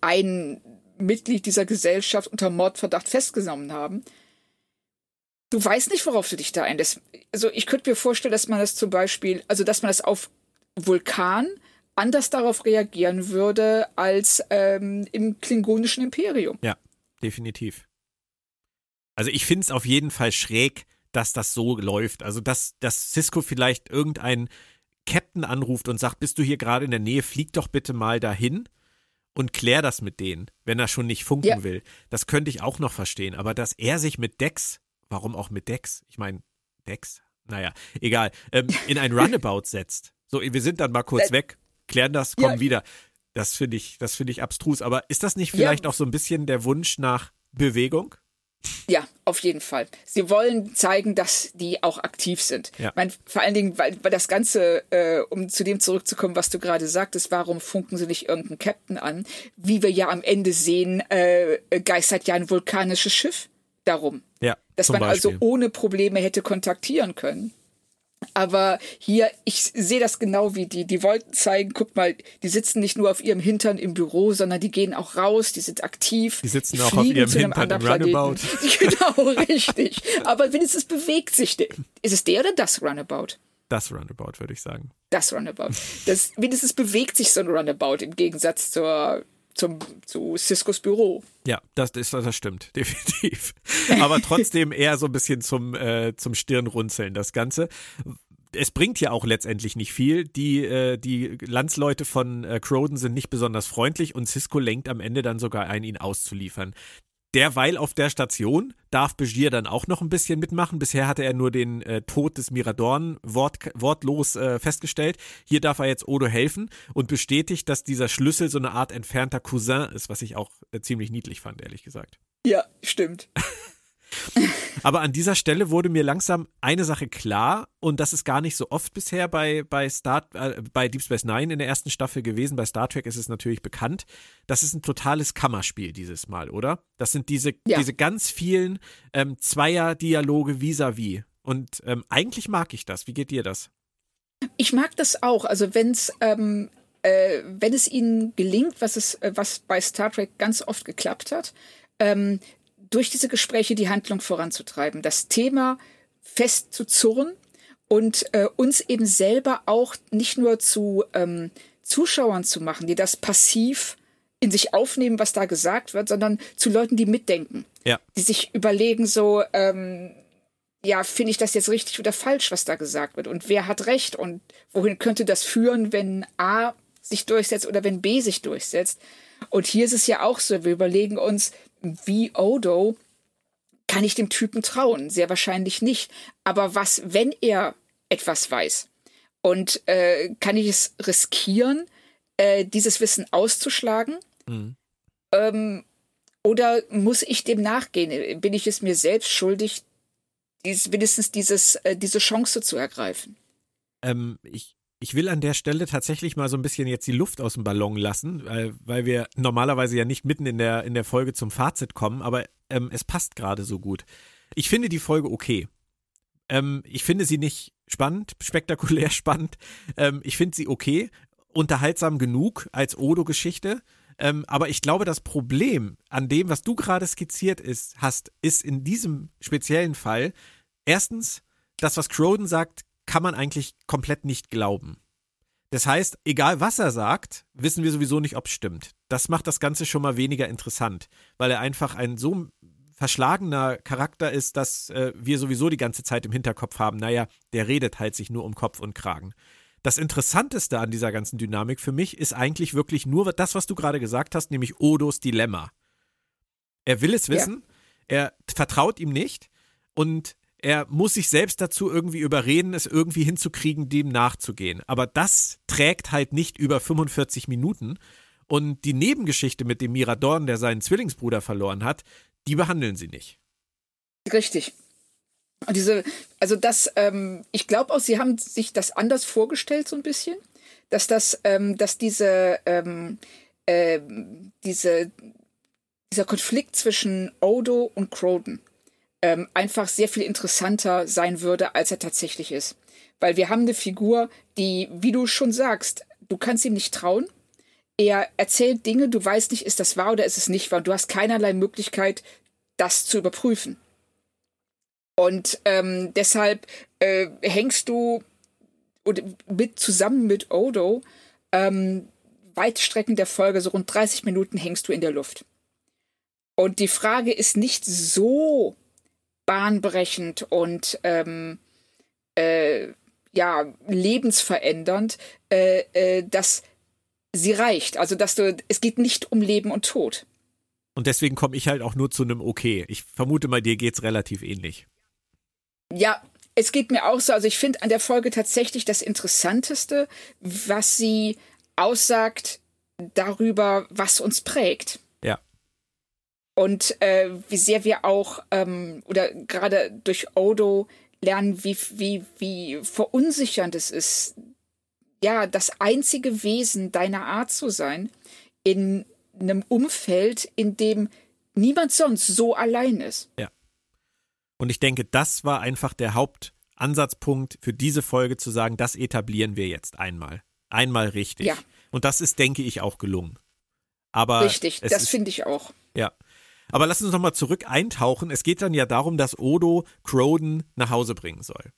ein Mitglied dieser Gesellschaft unter Mordverdacht festgenommen haben. Du weißt nicht, worauf du dich da einlässt. Also ich könnte mir vorstellen, dass man das zum Beispiel, also dass man das auf Vulkan anders darauf reagieren würde als ähm, im klingonischen Imperium. Ja, definitiv. Also ich finde es auf jeden Fall schräg, dass das so läuft. Also, dass, dass Cisco vielleicht irgendeinen Captain anruft und sagt, bist du hier gerade in der Nähe, flieg doch bitte mal dahin und klär das mit denen, wenn er schon nicht funken ja. will. Das könnte ich auch noch verstehen. Aber dass er sich mit Dex, warum auch mit Dex? Ich meine, Dex, naja, egal, ähm, in ein Runabout setzt. So, wir sind dann mal kurz äh, weg, klären das, kommen ja. wieder. Das finde ich, das finde ich abstrus. Aber ist das nicht vielleicht ja. auch so ein bisschen der Wunsch nach Bewegung? Ja, auf jeden Fall. Sie wollen zeigen, dass die auch aktiv sind. Ja. Ich meine, vor allen Dingen, weil, weil das Ganze, äh, um zu dem zurückzukommen, was du gerade sagtest, warum funken sie nicht irgendeinen Captain an? Wie wir ja am Ende sehen, äh, geistert ja ein vulkanisches Schiff darum. Ja, dass man also Beispiel. also ohne Probleme hätte kontaktieren können. Aber hier, ich sehe das genau wie die. Die wollten zeigen, guck mal, die sitzen nicht nur auf ihrem Hintern im Büro, sondern die gehen auch raus, die sind aktiv. Die sitzen die auch auf ihrem Hintern im Runabout. genau, richtig. Aber wenigstens bewegt sich der. Ist es der oder das Runabout? Das Runabout, würde ich sagen. Das Runabout. Das, wenigstens bewegt sich so ein Runabout im Gegensatz zur, zum, zu Ciscos Büro. Ja, das, ist, das stimmt, definitiv. Aber trotzdem eher so ein bisschen zum, äh, zum Stirnrunzeln, das Ganze es bringt ja auch letztendlich nicht viel. Die, äh, die Landsleute von äh, Croden sind nicht besonders freundlich und Cisco lenkt am Ende dann sogar ein, ihn auszuliefern. Derweil auf der Station darf Begier dann auch noch ein bisschen mitmachen. Bisher hatte er nur den äh, Tod des Miradorn wort, wortlos äh, festgestellt. Hier darf er jetzt Odo helfen und bestätigt, dass dieser Schlüssel so eine Art entfernter Cousin ist, was ich auch äh, ziemlich niedlich fand, ehrlich gesagt. Ja, stimmt. Aber an dieser Stelle wurde mir langsam eine Sache klar und das ist gar nicht so oft bisher bei, bei, Star, äh, bei Deep Space Nine in der ersten Staffel gewesen. Bei Star Trek ist es natürlich bekannt. Das ist ein totales Kammerspiel dieses Mal, oder? Das sind diese, ja. diese ganz vielen ähm, Zweier-Dialoge vis-à-vis. Und ähm, eigentlich mag ich das. Wie geht dir das? Ich mag das auch. Also wenn's, ähm, äh, wenn es ihnen gelingt, was es, äh, was bei Star Trek ganz oft geklappt hat, ähm, durch diese Gespräche die Handlung voranzutreiben, das Thema fest zu zurren und äh, uns eben selber auch nicht nur zu ähm, Zuschauern zu machen, die das passiv in sich aufnehmen, was da gesagt wird, sondern zu Leuten, die mitdenken, ja. die sich überlegen, so, ähm, ja, finde ich das jetzt richtig oder falsch, was da gesagt wird und wer hat recht und wohin könnte das führen, wenn A sich durchsetzt oder wenn B sich durchsetzt. Und hier ist es ja auch so, wir überlegen uns, wie Odo kann ich dem Typen trauen? Sehr wahrscheinlich nicht. Aber was, wenn er etwas weiß? Und äh, kann ich es riskieren, äh, dieses Wissen auszuschlagen? Mhm. Ähm, oder muss ich dem nachgehen? Bin ich es mir selbst schuldig, dies, wenigstens dieses, äh, diese Chance zu ergreifen? Ähm, ich, ich will an der Stelle tatsächlich mal so ein bisschen jetzt die Luft aus dem Ballon lassen, weil, weil wir normalerweise ja nicht mitten in der, in der Folge zum Fazit kommen, aber ähm, es passt gerade so gut. Ich finde die Folge okay. Ähm, ich finde sie nicht spannend, spektakulär spannend. Ähm, ich finde sie okay, unterhaltsam genug als Odo-Geschichte. Ähm, aber ich glaube, das Problem an dem, was du gerade skizziert ist, hast, ist in diesem speziellen Fall erstens, das, was Croden sagt, kann man eigentlich komplett nicht glauben. Das heißt, egal was er sagt, wissen wir sowieso nicht, ob es stimmt. Das macht das Ganze schon mal weniger interessant, weil er einfach ein so verschlagener Charakter ist, dass äh, wir sowieso die ganze Zeit im Hinterkopf haben, naja, der redet halt sich nur um Kopf und Kragen. Das Interessanteste an dieser ganzen Dynamik für mich ist eigentlich wirklich nur das, was du gerade gesagt hast, nämlich Odos Dilemma. Er will es wissen, ja. er vertraut ihm nicht und er muss sich selbst dazu irgendwie überreden, es irgendwie hinzukriegen, dem nachzugehen. Aber das trägt halt nicht über 45 Minuten. Und die Nebengeschichte mit dem Miradorn, der seinen Zwillingsbruder verloren hat, die behandeln sie nicht. Richtig. Und diese, also das, ähm, ich glaube auch, sie haben sich das anders vorgestellt, so ein bisschen, dass das, ähm, dass diese, ähm, äh, diese, dieser Konflikt zwischen Odo und Croden, ähm, einfach sehr viel interessanter sein würde, als er tatsächlich ist. Weil wir haben eine Figur, die, wie du schon sagst, du kannst ihm nicht trauen. Er erzählt Dinge, du weißt nicht, ist das wahr oder ist es nicht wahr. Du hast keinerlei Möglichkeit, das zu überprüfen. Und ähm, deshalb äh, hängst du oder mit zusammen mit Odo ähm, Weitstrecken der Folge, so rund 30 Minuten hängst du in der Luft. Und die Frage ist nicht so bahnbrechend und ähm, äh, ja lebensverändernd, äh, äh, dass sie reicht. Also dass du, es geht nicht um Leben und Tod. Und deswegen komme ich halt auch nur zu einem Okay. Ich vermute mal, dir geht's relativ ähnlich. Ja, es geht mir auch so. Also ich finde an der Folge tatsächlich das Interessanteste, was sie aussagt darüber, was uns prägt und äh, wie sehr wir auch ähm, oder gerade durch Odo lernen, wie, wie, wie verunsichernd es ist, ja, das einzige Wesen deiner Art zu sein in einem Umfeld, in dem niemand sonst so allein ist. Ja. Und ich denke, das war einfach der Hauptansatzpunkt für diese Folge zu sagen, das etablieren wir jetzt einmal. Einmal richtig. Ja. Und das ist, denke ich, auch gelungen. Aber richtig, das finde ich auch. Ja. Aber lass uns nochmal zurück eintauchen. Es geht dann ja darum, dass Odo Croden nach Hause bringen soll.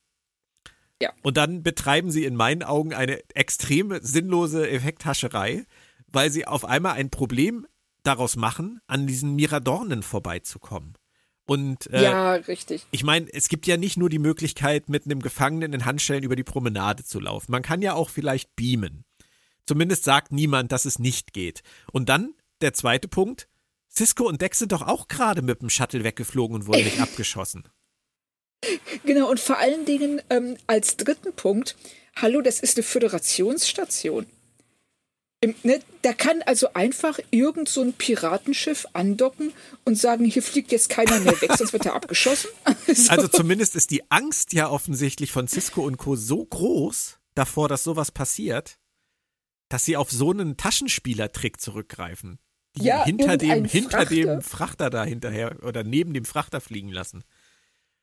Ja. Und dann betreiben sie in meinen Augen eine extreme sinnlose Effekthascherei, weil sie auf einmal ein Problem daraus machen, an diesen Miradornen vorbeizukommen. Und äh, ja, richtig. Ich meine, es gibt ja nicht nur die Möglichkeit, mit einem Gefangenen in Handschellen über die Promenade zu laufen. Man kann ja auch vielleicht beamen. Zumindest sagt niemand, dass es nicht geht. Und dann der zweite Punkt. Cisco und Dex sind doch auch gerade mit dem Shuttle weggeflogen und wurden nicht abgeschossen. Genau, und vor allen Dingen ähm, als dritten Punkt, hallo, das ist eine Föderationsstation. Im, ne, da kann also einfach irgend so ein Piratenschiff andocken und sagen, hier fliegt jetzt keiner mehr weg, sonst wird er abgeschossen. so. Also zumindest ist die Angst ja offensichtlich von Cisco und Co. so groß davor, dass sowas passiert, dass sie auf so einen Taschenspielertrick zurückgreifen. Die ja, hinter dem, hinter Frachter. dem Frachter da hinterher oder neben dem Frachter fliegen lassen.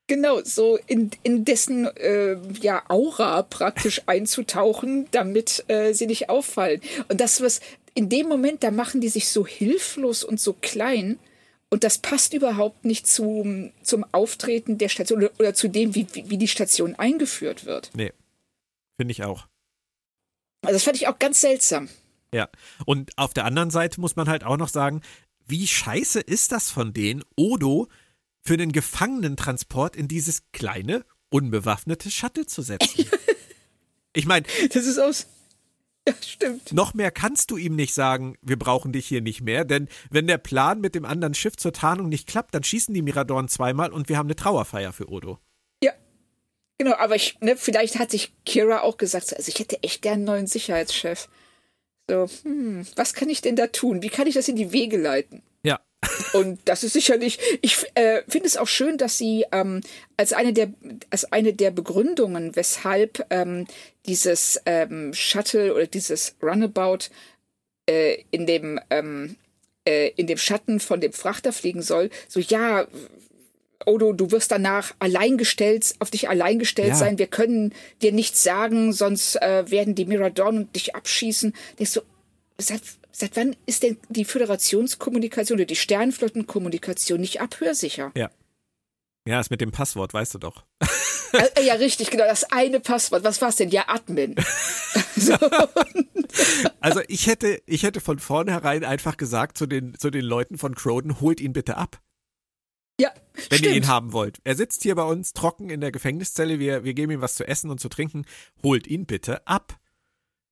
Genau, so in, in dessen äh, ja, Aura praktisch einzutauchen, damit äh, sie nicht auffallen. Und das, was in dem Moment, da machen die sich so hilflos und so klein. Und das passt überhaupt nicht zum, zum Auftreten der Station oder, oder zu dem, wie, wie die Station eingeführt wird. Nee, finde ich auch. Also das fand ich auch ganz seltsam. Ja, und auf der anderen Seite muss man halt auch noch sagen, wie scheiße ist das von denen, Odo für den Gefangenentransport in dieses kleine, unbewaffnete Shuttle zu setzen. ich meine, das ist aus. Ja, stimmt. Noch mehr kannst du ihm nicht sagen, wir brauchen dich hier nicht mehr, denn wenn der Plan mit dem anderen Schiff zur Tarnung nicht klappt, dann schießen die Miradorn zweimal und wir haben eine Trauerfeier für Odo. Ja. Genau, aber ich, ne, vielleicht hat sich Kira auch gesagt, also ich hätte echt gern einen neuen Sicherheitschef. So, hm, was kann ich denn da tun? Wie kann ich das in die Wege leiten? Ja. Und das ist sicherlich, ich äh, finde es auch schön, dass sie ähm, als, eine der, als eine der Begründungen, weshalb ähm, dieses ähm, Shuttle oder dieses Runabout äh, in dem ähm, äh, in dem Schatten von dem Frachter fliegen soll, so ja, Odo, du wirst danach alleingestellt, auf dich alleingestellt ja. sein. Wir können dir nichts sagen, sonst äh, werden die Miradon dich abschießen. Denkst du, seit, seit wann ist denn die Föderationskommunikation oder die Sternflottenkommunikation nicht abhörsicher? Ja. Ja, ist mit dem Passwort, weißt du doch. ja, richtig, genau, das eine Passwort. Was war's denn? Ja, Admin. so. Also ich hätte, ich hätte von vornherein einfach gesagt zu den, zu den Leuten von Croden, holt ihn bitte ab. Ja, wenn stimmt. ihr ihn haben wollt. Er sitzt hier bei uns trocken in der Gefängniszelle. Wir, wir geben ihm was zu essen und zu trinken. Holt ihn bitte ab.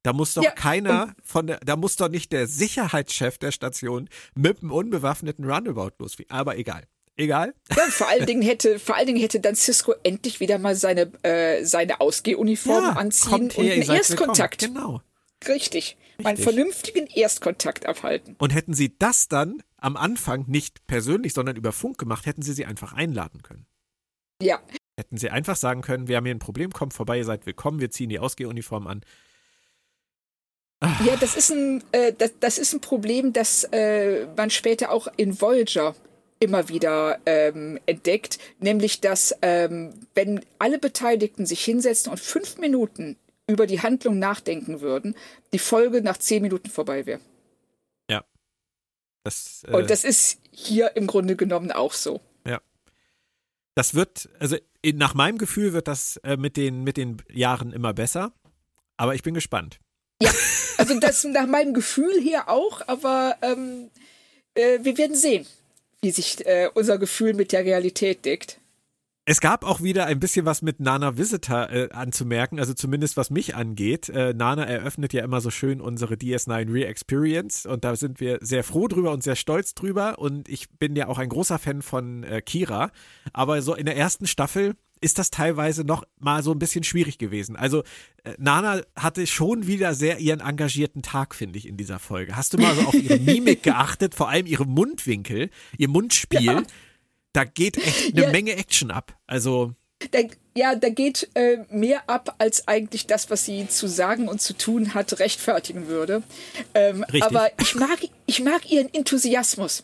Da muss doch ja, keiner von der, da muss doch nicht der Sicherheitschef der Station mit einem unbewaffneten Runabout los. Aber egal. Egal. Ja, vor allen Dingen hätte, vor allen Dingen hätte dann Cisco endlich wieder mal seine, äh, seine Ausgehuniform ja, anziehen und her, einen Erstkontakt. Willkommen. Genau. Richtig. Richtig. Einen vernünftigen Erstkontakt abhalten. Und hätten sie das dann am Anfang nicht persönlich, sondern über Funk gemacht, hätten sie sie einfach einladen können. Ja. Hätten sie einfach sagen können, wir haben hier ein Problem, kommt vorbei, ihr seid willkommen, wir ziehen die Ausgehuniform an. Ach. Ja, das ist ein, äh, das, das ist ein Problem, das äh, man später auch in Voyager immer wieder ähm, entdeckt, nämlich dass ähm, wenn alle Beteiligten sich hinsetzen und fünf Minuten über die Handlung nachdenken würden, die Folge nach zehn Minuten vorbei wäre. Das, äh, Und das ist hier im Grunde genommen auch so. Ja. Das wird, also nach meinem Gefühl wird das äh, mit, den, mit den Jahren immer besser. Aber ich bin gespannt. Ja, also das nach meinem Gefühl hier auch, aber ähm, äh, wir werden sehen, wie sich äh, unser Gefühl mit der Realität deckt. Es gab auch wieder ein bisschen was mit Nana Visitor äh, anzumerken, also zumindest was mich angeht. Äh, Nana eröffnet ja immer so schön unsere DS9 Re-Experience und da sind wir sehr froh drüber und sehr stolz drüber und ich bin ja auch ein großer Fan von äh, Kira, aber so in der ersten Staffel ist das teilweise noch mal so ein bisschen schwierig gewesen. Also äh, Nana hatte schon wieder sehr ihren engagierten Tag, finde ich, in dieser Folge. Hast du mal so auf ihre Mimik geachtet, vor allem ihre Mundwinkel, ihr Mundspiel? Ja da geht echt eine ja. Menge Action ab. Also. Da, ja, da geht äh, mehr ab, als eigentlich das, was sie zu sagen und zu tun hat, rechtfertigen würde. Ähm, aber ich mag, ich mag ihren Enthusiasmus.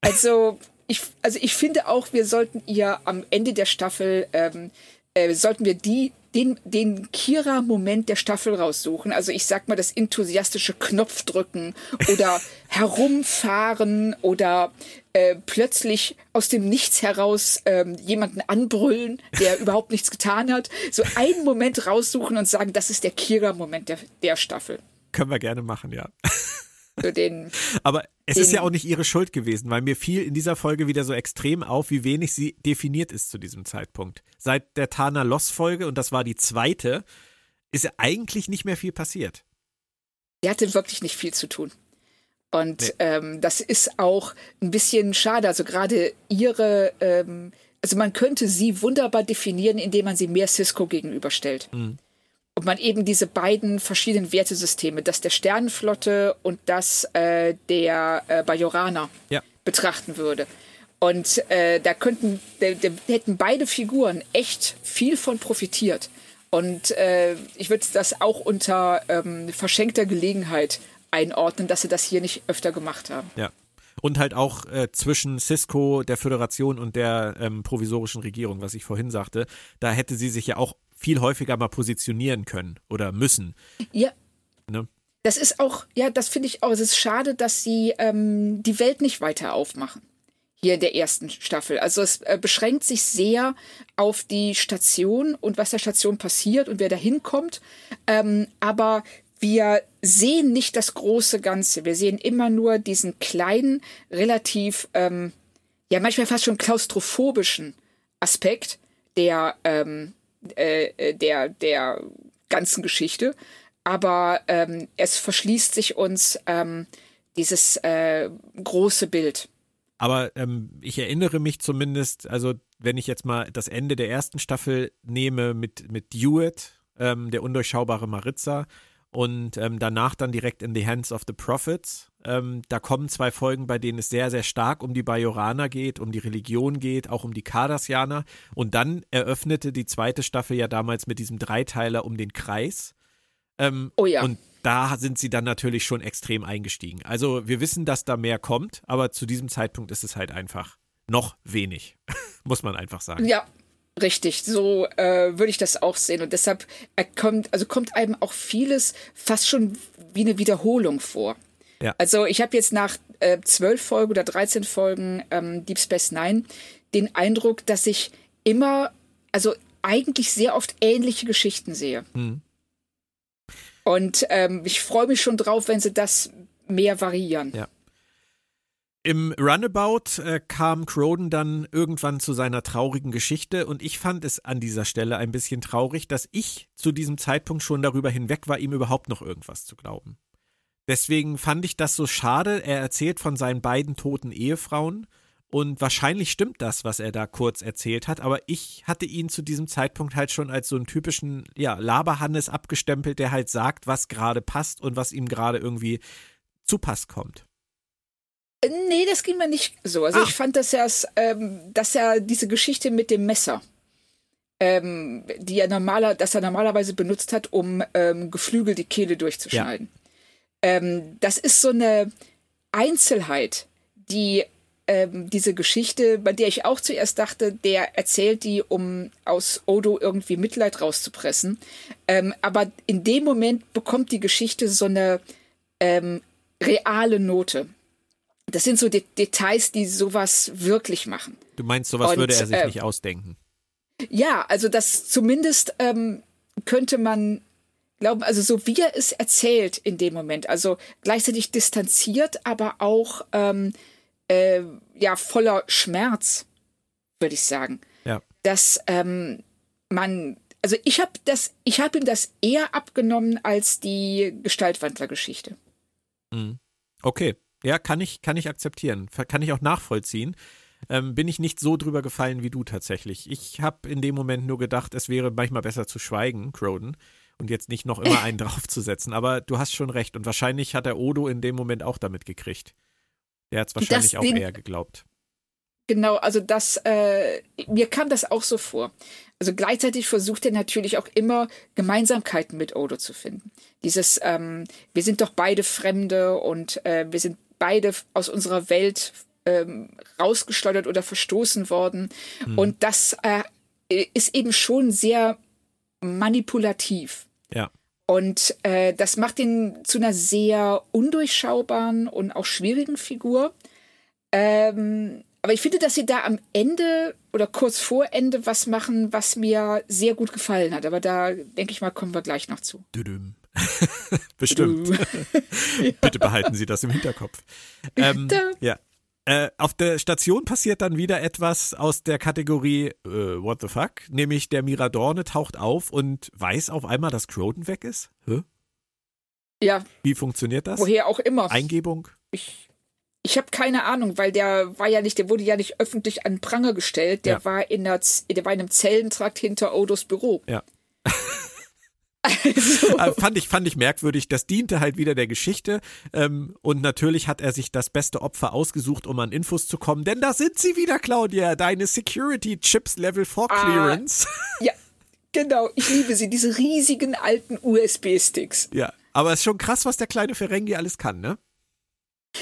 Also ich, also ich finde auch, wir sollten ihr am Ende der Staffel, ähm, äh, sollten wir die den, den Kira-Moment der Staffel raussuchen. Also ich sag mal das enthusiastische Knopfdrücken oder herumfahren oder äh, plötzlich aus dem Nichts heraus ähm, jemanden anbrüllen, der überhaupt nichts getan hat. So einen Moment raussuchen und sagen, das ist der Kira-Moment der, der Staffel. Können wir gerne machen, ja. So den, Aber es ist ja auch nicht ihre Schuld gewesen, weil mir fiel in dieser Folge wieder so extrem auf, wie wenig sie definiert ist zu diesem Zeitpunkt. Seit der Tana Loss Folge, und das war die zweite, ist ja eigentlich nicht mehr viel passiert. Sie hatte wirklich nicht viel zu tun. Und nee. ähm, das ist auch ein bisschen schade. Also gerade ihre, ähm, also man könnte sie wunderbar definieren, indem man sie mehr Cisco gegenüberstellt. Mhm. Und man eben diese beiden verschiedenen Wertesysteme, das der Sternenflotte und das äh, der äh, Bajoraner ja. betrachten würde. Und äh, da könnten, da, da hätten beide Figuren echt viel von profitiert. Und äh, ich würde das auch unter ähm, verschenkter Gelegenheit einordnen, dass sie das hier nicht öfter gemacht haben. Ja. Und halt auch äh, zwischen Cisco, der Föderation und der ähm, provisorischen Regierung, was ich vorhin sagte, da hätte sie sich ja auch viel häufiger mal positionieren können oder müssen. Ja. Ne? Das ist auch, ja, das finde ich auch, es ist schade, dass sie ähm, die Welt nicht weiter aufmachen hier in der ersten Staffel. Also es äh, beschränkt sich sehr auf die Station und was der Station passiert und wer da hinkommt. Ähm, aber wir sehen nicht das große Ganze. Wir sehen immer nur diesen kleinen, relativ, ähm, ja, manchmal fast schon klaustrophobischen Aspekt der, ähm, äh, äh der, der ganzen Geschichte. Aber ähm, es verschließt sich uns ähm, dieses äh, große Bild. Aber ähm, ich erinnere mich zumindest, also wenn ich jetzt mal das Ende der ersten Staffel nehme mit, mit Dewitt, ähm, der undurchschaubare Maritza, und ähm, danach dann direkt in The Hands of the Prophets. Ähm, da kommen zwei Folgen, bei denen es sehr, sehr stark um die Bajoraner geht, um die Religion geht, auch um die Cardassianer. Und dann eröffnete die zweite Staffel ja damals mit diesem Dreiteiler um den Kreis. Ähm, oh ja. Und da sind sie dann natürlich schon extrem eingestiegen. Also wir wissen, dass da mehr kommt, aber zu diesem Zeitpunkt ist es halt einfach noch wenig, muss man einfach sagen. Ja, Richtig, so äh, würde ich das auch sehen. Und deshalb kommt, also kommt einem auch vieles fast schon wie eine Wiederholung vor. Ja. Also ich habe jetzt nach äh, zwölf äh, Folgen oder 13 Folgen ähm, Deep Space Nine den Eindruck, dass ich immer, also eigentlich sehr oft ähnliche Geschichten sehe. Mhm. Und ähm, ich freue mich schon drauf, wenn sie das mehr variieren. Ja. Im Runabout äh, kam Croden dann irgendwann zu seiner traurigen Geschichte und ich fand es an dieser Stelle ein bisschen traurig, dass ich zu diesem Zeitpunkt schon darüber hinweg war, ihm überhaupt noch irgendwas zu glauben. Deswegen fand ich das so schade. Er erzählt von seinen beiden toten Ehefrauen und wahrscheinlich stimmt das, was er da kurz erzählt hat, aber ich hatte ihn zu diesem Zeitpunkt halt schon als so einen typischen, ja, Laberhannes abgestempelt, der halt sagt, was gerade passt und was ihm gerade irgendwie zu Pass kommt. Nee, das ging mir nicht so. Also Ach. ich fand, dass er ähm, dass er diese Geschichte mit dem Messer, ähm, die er normaler, dass er normalerweise benutzt hat, um ähm, Geflügel die Kehle durchzuschneiden. Ja. Ähm, das ist so eine Einzelheit, die ähm, diese Geschichte, bei der ich auch zuerst dachte, der erzählt die, um aus Odo irgendwie Mitleid rauszupressen. Ähm, aber in dem Moment bekommt die Geschichte so eine ähm, reale Note das sind so De Details, die sowas wirklich machen. Du meinst, sowas Und, würde er sich äh, nicht ausdenken? Ja, also das zumindest ähm, könnte man glauben, also so wie er es erzählt in dem Moment, also gleichzeitig distanziert, aber auch ähm, äh, ja voller Schmerz, würde ich sagen. Ja. Dass ähm, man, also ich habe das, ich habe ihm das eher abgenommen als die Gestaltwandlergeschichte. Mhm. Okay, ja, kann ich, kann ich akzeptieren. Kann ich auch nachvollziehen. Ähm, bin ich nicht so drüber gefallen wie du tatsächlich. Ich habe in dem Moment nur gedacht, es wäre manchmal besser zu schweigen, Croden, und jetzt nicht noch immer einen draufzusetzen. Aber du hast schon recht. Und wahrscheinlich hat der Odo in dem Moment auch damit gekriegt. Der hat es wahrscheinlich das auch eher geglaubt. Genau, also das, äh, mir kam das auch so vor. Also gleichzeitig versucht er natürlich auch immer Gemeinsamkeiten mit Odo zu finden. Dieses, ähm, wir sind doch beide Fremde und äh, wir sind beide aus unserer Welt ähm, rausgeschleudert oder verstoßen worden. Hm. Und das äh, ist eben schon sehr manipulativ. Ja. Und äh, das macht ihn zu einer sehr undurchschaubaren und auch schwierigen Figur. Ähm, aber ich finde, dass sie da am Ende oder kurz vor Ende was machen, was mir sehr gut gefallen hat. Aber da denke ich mal, kommen wir gleich noch zu. Bestimmt. ja. Bitte behalten Sie das im Hinterkopf. Ähm, ja. Äh, auf der Station passiert dann wieder etwas aus der Kategorie äh, What the fuck? Nämlich der Miradorne taucht auf und weiß auf einmal, dass Croden weg ist. Hä? Ja. Wie funktioniert das? Woher auch immer. Eingebung? Ich, ich habe keine Ahnung, weil der war ja nicht, der wurde ja nicht öffentlich an Pranger gestellt. Der ja. war in der, der war in einem Zellentrakt hinter Odos Büro. Ja. Also. Äh, fand, ich, fand ich merkwürdig. Das diente halt wieder der Geschichte. Ähm, und natürlich hat er sich das beste Opfer ausgesucht, um an Infos zu kommen. Denn da sind sie wieder, Claudia. Deine Security Chips Level 4 ah, Clearance. Ah, ja, genau. Ich liebe sie. Diese riesigen alten USB-Sticks. Ja, aber es ist schon krass, was der kleine Ferengi alles kann, ne?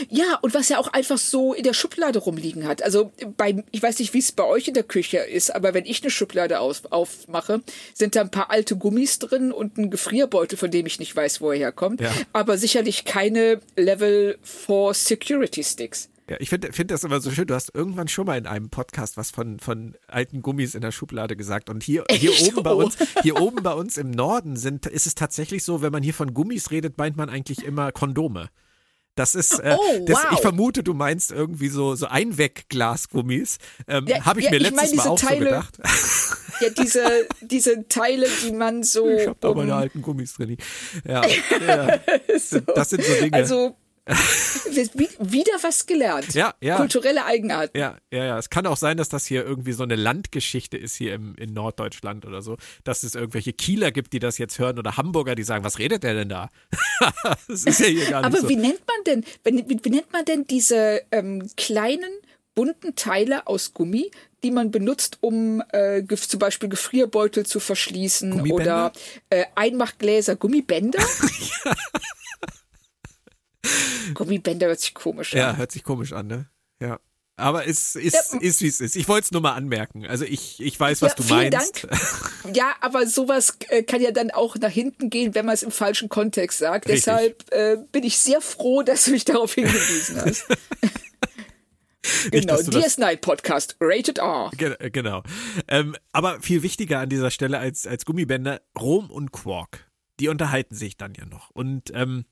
Ja, und was er auch einfach so in der Schublade rumliegen hat. Also bei, ich weiß nicht, wie es bei euch in der Küche ist, aber wenn ich eine Schublade auf, aufmache, sind da ein paar alte Gummis drin und ein Gefrierbeutel, von dem ich nicht weiß, wo er herkommt. Ja. Aber sicherlich keine Level 4 Security Sticks. Ja, ich finde find das immer so schön. Du hast irgendwann schon mal in einem Podcast was von, von alten Gummis in der Schublade gesagt. Und hier, hier oben bei uns, hier oben bei uns im Norden sind, ist es tatsächlich so, wenn man hier von Gummis redet, meint man eigentlich immer Kondome. Das ist, äh, oh, das, ich vermute, du meinst irgendwie so, so Einwegglasgummis. Ähm, ja, Habe ich ja, mir letztes ich mein, Mal auch Teile, so gedacht. Ja, diese, diese Teile, die man so. Ich habe da um, meine alten Gummis drin. Ja, ja. so. Das sind so Dinge. Also wieder was gelernt. Ja, ja. Kulturelle Eigenarten. Ja, ja, ja. Es kann auch sein, dass das hier irgendwie so eine Landgeschichte ist hier im, in Norddeutschland oder so. Dass es irgendwelche Kieler gibt, die das jetzt hören oder Hamburger, die sagen, was redet der denn da? das ist ja hier gar nicht Aber so. wie nennt man denn, wie, wie nennt man denn diese ähm, kleinen bunten Teile aus Gummi, die man benutzt, um äh, zum Beispiel Gefrierbeutel zu verschließen oder äh, Einmachgläser, Gummibänder. ja. Gummibänder hört sich komisch an. Ja, hört sich komisch an, ne? Ja. Aber es ist, ja. ist wie es ist. Ich wollte es nur mal anmerken. Also ich, ich weiß, was ja, du meinst. Dank. Ja, aber sowas äh, kann ja dann auch nach hinten gehen, wenn man es im falschen Kontext sagt. Richtig. Deshalb äh, bin ich sehr froh, dass du mich darauf hingewiesen hast. genau, DS9 Podcast, Rated R. Äh, genau. Ähm, aber viel wichtiger an dieser Stelle als, als Gummibänder, Rom und Quark. Die unterhalten sich dann ja noch. Und ähm,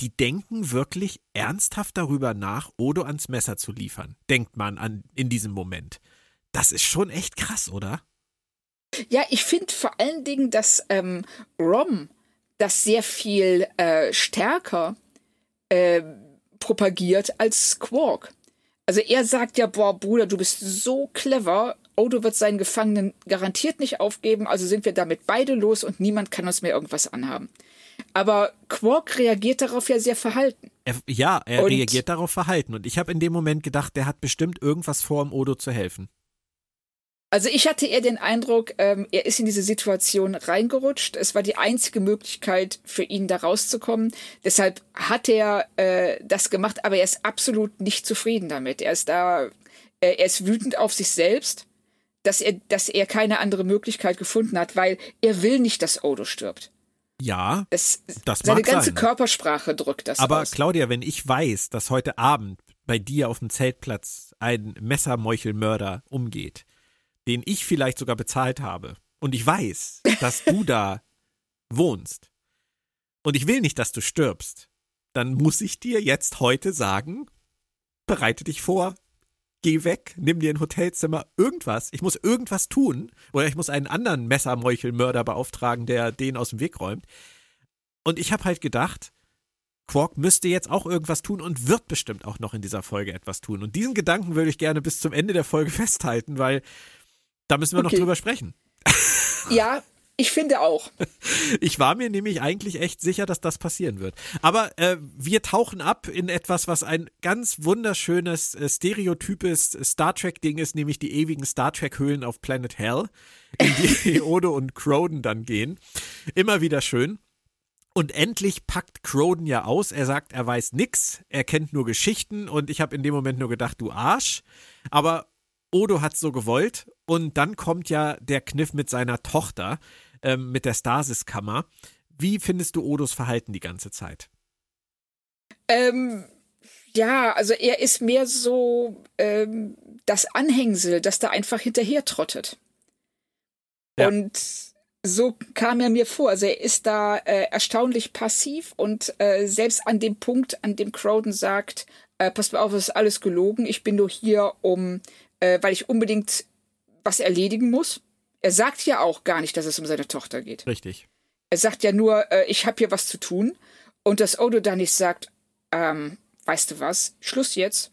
die denken wirklich ernsthaft darüber nach, Odo ans Messer zu liefern, denkt man an, in diesem Moment. Das ist schon echt krass, oder? Ja, ich finde vor allen Dingen, dass ähm, Rom das sehr viel äh, stärker äh, propagiert als Quark. Also er sagt ja, boah, Bruder, du bist so clever, Odo wird seinen Gefangenen garantiert nicht aufgeben, also sind wir damit beide los und niemand kann uns mehr irgendwas anhaben. Aber Quark reagiert darauf ja sehr verhalten. Er, ja, er und reagiert darauf verhalten. Und ich habe in dem Moment gedacht, der hat bestimmt irgendwas vor, um Odo zu helfen. Also ich hatte eher den Eindruck, ähm, er ist in diese Situation reingerutscht. Es war die einzige Möglichkeit für ihn da rauszukommen. Deshalb hat er äh, das gemacht, aber er ist absolut nicht zufrieden damit. Er ist da, äh, er ist wütend auf sich selbst, dass er, dass er keine andere Möglichkeit gefunden hat, weil er will nicht, dass Odo stirbt. Ja, es, das seine ganze sein. Körpersprache drückt das Aber aus. Claudia, wenn ich weiß, dass heute Abend bei dir auf dem Zeltplatz ein Messermeuchelmörder umgeht, den ich vielleicht sogar bezahlt habe, und ich weiß, dass du da wohnst, und ich will nicht, dass du stirbst, dann muss ich dir jetzt heute sagen, bereite dich vor, geh weg, nimm dir ein Hotelzimmer, irgendwas. Ich muss irgendwas tun. Oder ich muss einen anderen Messermeuchelmörder beauftragen, der den aus dem Weg räumt. Und ich habe halt gedacht, Quark müsste jetzt auch irgendwas tun und wird bestimmt auch noch in dieser Folge etwas tun. Und diesen Gedanken würde ich gerne bis zum Ende der Folge festhalten, weil da müssen wir okay. noch drüber sprechen. Ja, ich finde auch. Ich war mir nämlich eigentlich echt sicher, dass das passieren wird. Aber äh, wir tauchen ab in etwas, was ein ganz wunderschönes, äh, stereotypes Star Trek-Ding ist, nämlich die ewigen Star Trek-Höhlen auf Planet Hell, in die Odo und Croden dann gehen. Immer wieder schön. Und endlich packt Croden ja aus. Er sagt, er weiß nix, er kennt nur Geschichten und ich habe in dem Moment nur gedacht, du Arsch. Aber Odo hat so gewollt und dann kommt ja der Kniff mit seiner Tochter ähm, mit der Stasiskammer. Wie findest du Odos Verhalten die ganze Zeit? Ähm, ja, also er ist mehr so ähm, das Anhängsel, das da einfach hinterher trottet. Ja. Und so kam er mir vor. Also er ist da äh, erstaunlich passiv und äh, selbst an dem Punkt, an dem Crowden sagt, äh, passt mal auf, es ist alles gelogen, ich bin nur hier, um, äh, weil ich unbedingt was erledigen muss. Er sagt ja auch gar nicht, dass es um seine Tochter geht. Richtig. Er sagt ja nur, äh, ich habe hier was zu tun. Und dass Odo dann nicht sagt, ähm, weißt du was, Schluss jetzt.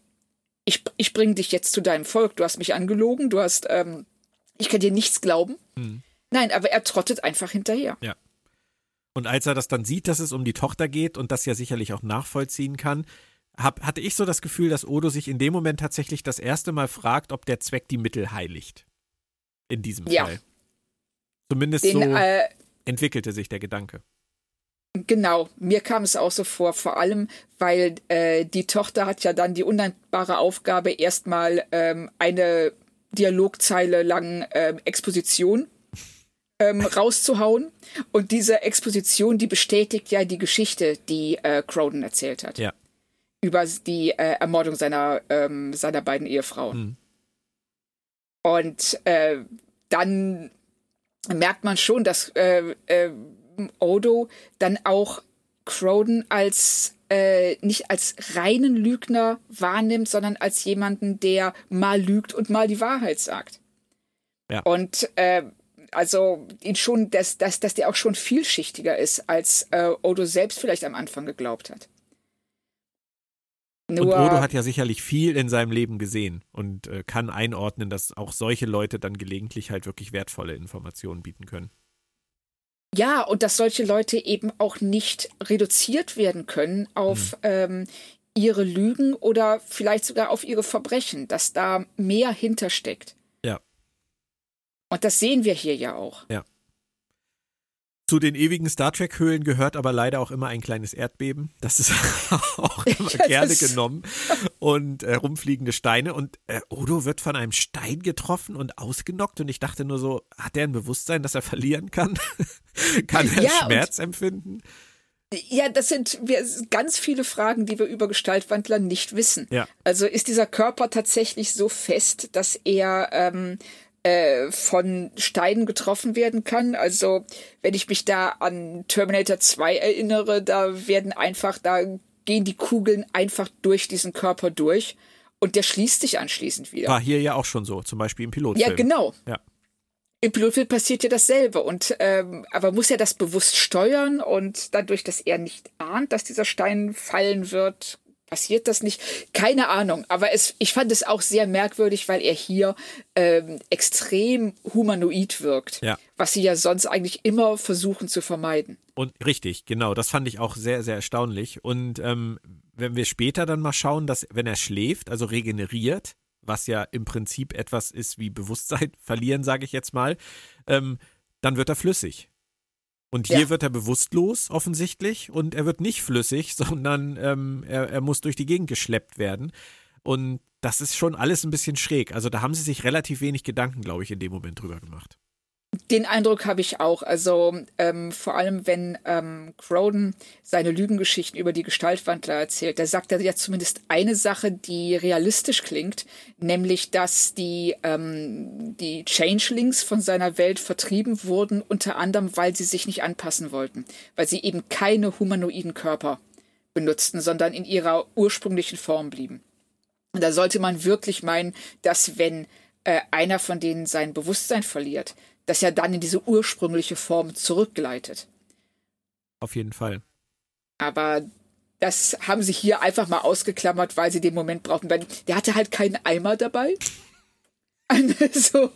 Ich, ich bringe dich jetzt zu deinem Volk. Du hast mich angelogen, du hast, ähm, ich kann dir nichts glauben. Hm. Nein, aber er trottet einfach hinterher. Ja. Und als er das dann sieht, dass es um die Tochter geht und das ja sicherlich auch nachvollziehen kann, hab, hatte ich so das Gefühl, dass Odo sich in dem Moment tatsächlich das erste Mal fragt, ob der Zweck die Mittel heiligt. In diesem ja. Fall. Zumindest Den, so äh, entwickelte sich der Gedanke. Genau, mir kam es auch so vor, vor allem, weil äh, die Tochter hat ja dann die undankbare Aufgabe, erstmal ähm, eine Dialogzeile lang äh, Exposition ähm, rauszuhauen. Und diese Exposition, die bestätigt ja die Geschichte, die äh, Crowden erzählt hat. Ja. Über die äh, Ermordung seiner, ähm, seiner beiden Ehefrauen. Mhm. Und äh, dann merkt man schon, dass äh, äh, Odo dann auch Crowden als äh, nicht als reinen Lügner wahrnimmt, sondern als jemanden, der mal lügt und mal die Wahrheit sagt. Ja. Und äh, also ihn schon, dass, dass, dass der auch schon vielschichtiger ist, als äh, Odo selbst vielleicht am Anfang geglaubt hat. Und Odo hat ja sicherlich viel in seinem Leben gesehen und äh, kann einordnen, dass auch solche Leute dann gelegentlich halt wirklich wertvolle Informationen bieten können. Ja, und dass solche Leute eben auch nicht reduziert werden können auf hm. ähm, ihre Lügen oder vielleicht sogar auf ihre Verbrechen, dass da mehr hintersteckt. Ja. Und das sehen wir hier ja auch. Ja. Zu den ewigen Star Trek-Höhlen gehört aber leider auch immer ein kleines Erdbeben. Das ist auch immer ja, gerne genommen. Und äh, rumfliegende Steine. Und äh, Odo wird von einem Stein getroffen und ausgenockt. Und ich dachte nur so, hat er ein Bewusstsein, dass er verlieren kann? kann er ja, Schmerz empfinden? Ja, das sind wir, ganz viele Fragen, die wir über Gestaltwandler nicht wissen. Ja. Also ist dieser Körper tatsächlich so fest, dass er ähm, äh, von Steinen getroffen werden kann. Also wenn ich mich da an Terminator 2 erinnere, da werden einfach, da gehen die Kugeln einfach durch diesen Körper durch und der schließt sich anschließend wieder. War hier ja auch schon so, zum Beispiel im Pilotfilm. Ja, genau. Ja. Im Pilotfilm passiert ja dasselbe und ähm, aber muss er das bewusst steuern und dadurch, dass er nicht ahnt, dass dieser Stein fallen wird, passiert das nicht? Keine Ahnung. Aber es, ich fand es auch sehr merkwürdig, weil er hier ähm, extrem humanoid wirkt. Ja. Was sie ja sonst eigentlich immer versuchen zu vermeiden. Und richtig, genau. Das fand ich auch sehr, sehr erstaunlich. Und ähm, wenn wir später dann mal schauen, dass wenn er schläft, also regeneriert, was ja im Prinzip etwas ist wie Bewusstsein verlieren, sage ich jetzt mal, ähm, dann wird er flüssig. Und hier ja. wird er bewusstlos offensichtlich und er wird nicht flüssig, sondern ähm, er, er muss durch die Gegend geschleppt werden. Und das ist schon alles ein bisschen schräg. Also da haben sie sich relativ wenig Gedanken, glaube ich, in dem Moment drüber gemacht. Den Eindruck habe ich auch. Also ähm, vor allem, wenn ähm, Croden seine Lügengeschichten über die Gestaltwandler erzählt, da sagt er ja zumindest eine Sache, die realistisch klingt, nämlich, dass die, ähm, die Changelings von seiner Welt vertrieben wurden, unter anderem, weil sie sich nicht anpassen wollten, weil sie eben keine humanoiden Körper benutzten, sondern in ihrer ursprünglichen Form blieben. Und da sollte man wirklich meinen, dass wenn äh, einer von denen sein Bewusstsein verliert, das ja dann in diese ursprüngliche Form zurückgleitet. Auf jeden Fall. Aber das haben sie hier einfach mal ausgeklammert, weil sie den Moment brauchten. Der hatte halt keinen Eimer dabei. so.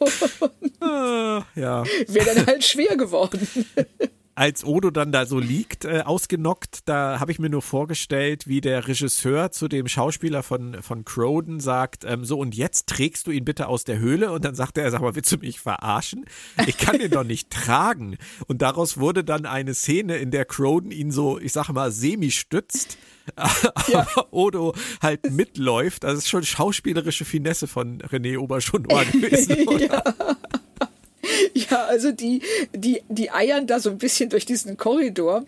Ah, ja. Wäre dann halt schwer geworden als Odo dann da so liegt, äh, ausgenockt, da habe ich mir nur vorgestellt, wie der Regisseur zu dem Schauspieler von, von Croden sagt, ähm, so und jetzt trägst du ihn bitte aus der Höhle und dann sagt er, sag mal, willst du mich verarschen? Ich kann ihn doch nicht tragen. Und daraus wurde dann eine Szene, in der Croden ihn so, ich sage mal, semi stützt. aber Odo halt mitläuft. Also das ist schon schauspielerische Finesse von René Oberschonor gewesen. Oder? ja. Ja, also die, die, die eiern da so ein bisschen durch diesen Korridor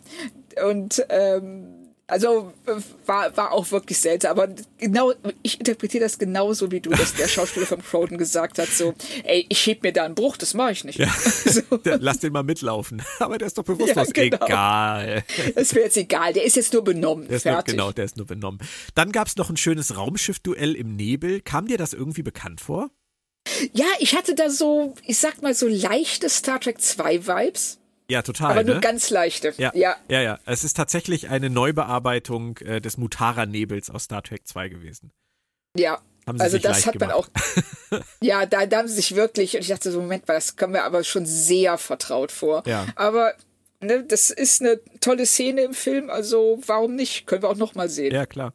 und ähm, Also war, war auch wirklich seltsam. Aber genau, ich interpretiere das genauso wie du, dass der Schauspieler von Croden gesagt hat: so, ey, ich heb mir da einen Bruch, das mache ich nicht. Ja. So. Lass den mal mitlaufen. Aber der ist doch bewusstlos. Ja, genau. Egal. Das wäre jetzt egal. Der ist jetzt nur benommen. Der Fertig. Nur, genau, der ist nur benommen. Dann gab es noch ein schönes Raumschiff-Duell im Nebel. Kam dir das irgendwie bekannt vor? Ja, ich hatte da so, ich sag mal, so leichte Star Trek 2 Vibes. Ja, total. Aber nur ne? ganz leichte. Ja, ja, ja, ja. Es ist tatsächlich eine Neubearbeitung äh, des Mutara-Nebels aus Star Trek 2 gewesen. Ja, also das hat gemacht. man auch. ja, da, da haben sie sich wirklich, und ich dachte so, Moment mal, das kommt mir aber schon sehr vertraut vor. Ja. Aber ne, das ist eine tolle Szene im Film, also warum nicht? Können wir auch nochmal sehen. Ja, klar.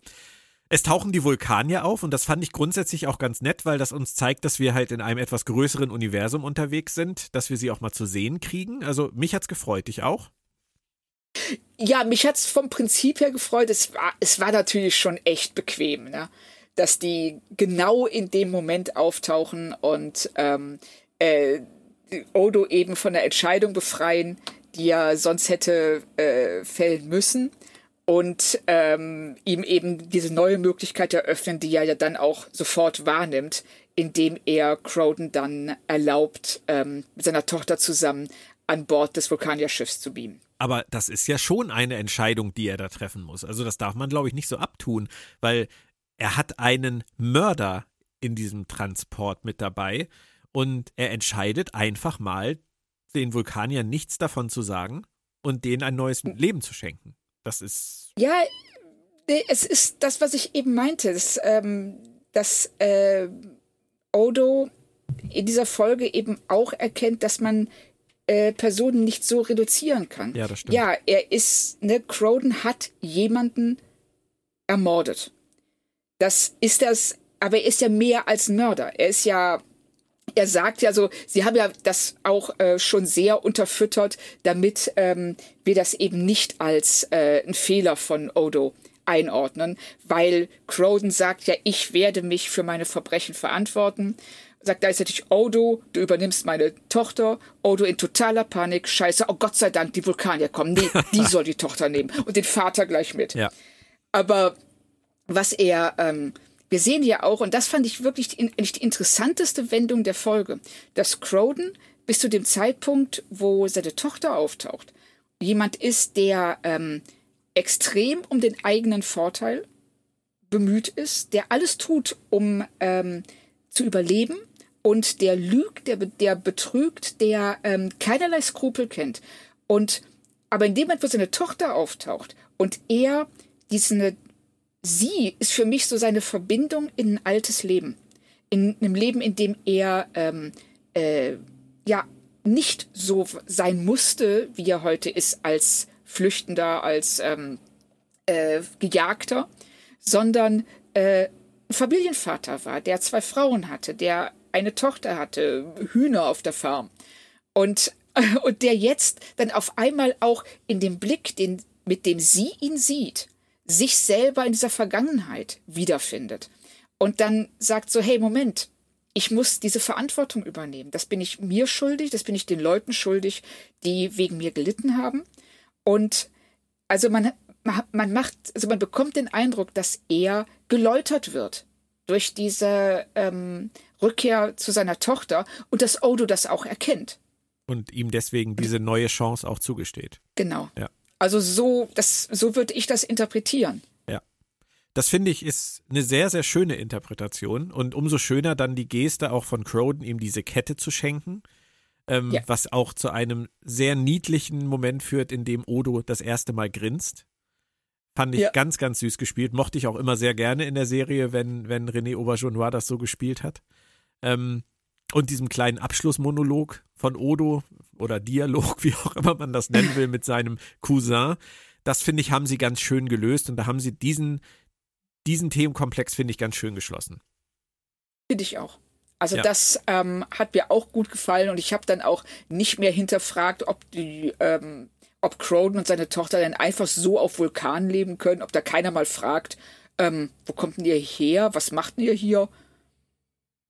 Es tauchen die Vulkanier auf und das fand ich grundsätzlich auch ganz nett, weil das uns zeigt, dass wir halt in einem etwas größeren Universum unterwegs sind, dass wir sie auch mal zu sehen kriegen. Also mich hat's gefreut, dich auch? Ja, mich hat's vom Prinzip her gefreut. Es war, es war natürlich schon echt bequem, ne? dass die genau in dem Moment auftauchen und ähm, äh, Odo eben von der Entscheidung befreien, die er sonst hätte äh, fällen müssen und ähm, ihm eben diese neue Möglichkeit eröffnen, die er ja dann auch sofort wahrnimmt, indem er Croden dann erlaubt, ähm, mit seiner Tochter zusammen an Bord des Vulkanierschiffs zu beamen. Aber das ist ja schon eine Entscheidung, die er da treffen muss. Also das darf man, glaube ich, nicht so abtun, weil er hat einen Mörder in diesem Transport mit dabei und er entscheidet einfach mal, den Vulkaniern nichts davon zu sagen und denen ein neues Leben zu schenken. Das ist. Ja, es ist das, was ich eben meinte, dass, ähm, dass äh, Odo in dieser Folge eben auch erkennt, dass man äh, Personen nicht so reduzieren kann. Ja, das stimmt. Ja, er ist, ne, Croden hat jemanden ermordet. Das ist das, aber er ist ja mehr als ein Mörder. Er ist ja er sagt ja so, sie haben ja das auch äh, schon sehr unterfüttert, damit ähm, wir das eben nicht als äh, ein Fehler von Odo einordnen, weil Croden sagt ja, ich werde mich für meine Verbrechen verantworten. Sagt gleichzeitig Odo, du übernimmst meine Tochter. Odo in totaler Panik, scheiße, oh Gott sei Dank, die Vulkanier kommen. Nee, die soll die Tochter nehmen und den Vater gleich mit. Ja. Aber was er ähm, wir sehen ja auch, und das fand ich wirklich die, die interessanteste Wendung der Folge, dass Croden bis zu dem Zeitpunkt, wo seine Tochter auftaucht, jemand ist, der ähm, extrem um den eigenen Vorteil bemüht ist, der alles tut, um ähm, zu überleben und der lügt, der, der betrügt, der ähm, keinerlei Skrupel kennt. Und aber in dem Moment, wo seine Tochter auftaucht und er diesen, sie ist für mich so seine Verbindung in ein altes Leben. In einem Leben, in dem er ähm, äh, ja nicht so sein musste, wie er heute ist, als Flüchtender, als ähm, äh, Gejagter, sondern äh, Familienvater war, der zwei Frauen hatte, der eine Tochter hatte, Hühner auf der Farm. Und, und der jetzt dann auf einmal auch in dem Blick, den, mit dem sie ihn sieht, sich selber in dieser Vergangenheit wiederfindet und dann sagt so, hey, Moment, ich muss diese Verantwortung übernehmen. Das bin ich mir schuldig, das bin ich den Leuten schuldig, die wegen mir gelitten haben. Und also man, man macht, also man bekommt den Eindruck, dass er geläutert wird durch diese ähm, Rückkehr zu seiner Tochter und dass Odo das auch erkennt. Und ihm deswegen diese neue Chance auch zugesteht. Genau. Ja. Also so, das, so würde ich das interpretieren. Ja. Das finde ich ist eine sehr, sehr schöne Interpretation und umso schöner dann die Geste auch von Croden, ihm diese Kette zu schenken. Ähm, ja. Was auch zu einem sehr niedlichen Moment führt, in dem Odo das erste Mal grinst. Fand ich ja. ganz, ganz süß gespielt. Mochte ich auch immer sehr gerne in der Serie, wenn, wenn René Auberjonois das so gespielt hat. Ähm, und diesem kleinen Abschlussmonolog von Odo oder Dialog, wie auch immer man das nennen will, mit seinem Cousin, das finde ich, haben sie ganz schön gelöst und da haben sie diesen, diesen Themenkomplex, finde ich, ganz schön geschlossen. Finde ich auch. Also ja. das ähm, hat mir auch gut gefallen und ich habe dann auch nicht mehr hinterfragt, ob die, ähm, ob Croden und seine Tochter dann einfach so auf Vulkanen leben können, ob da keiner mal fragt, ähm, wo kommt denn ihr her, was macht denn ihr hier?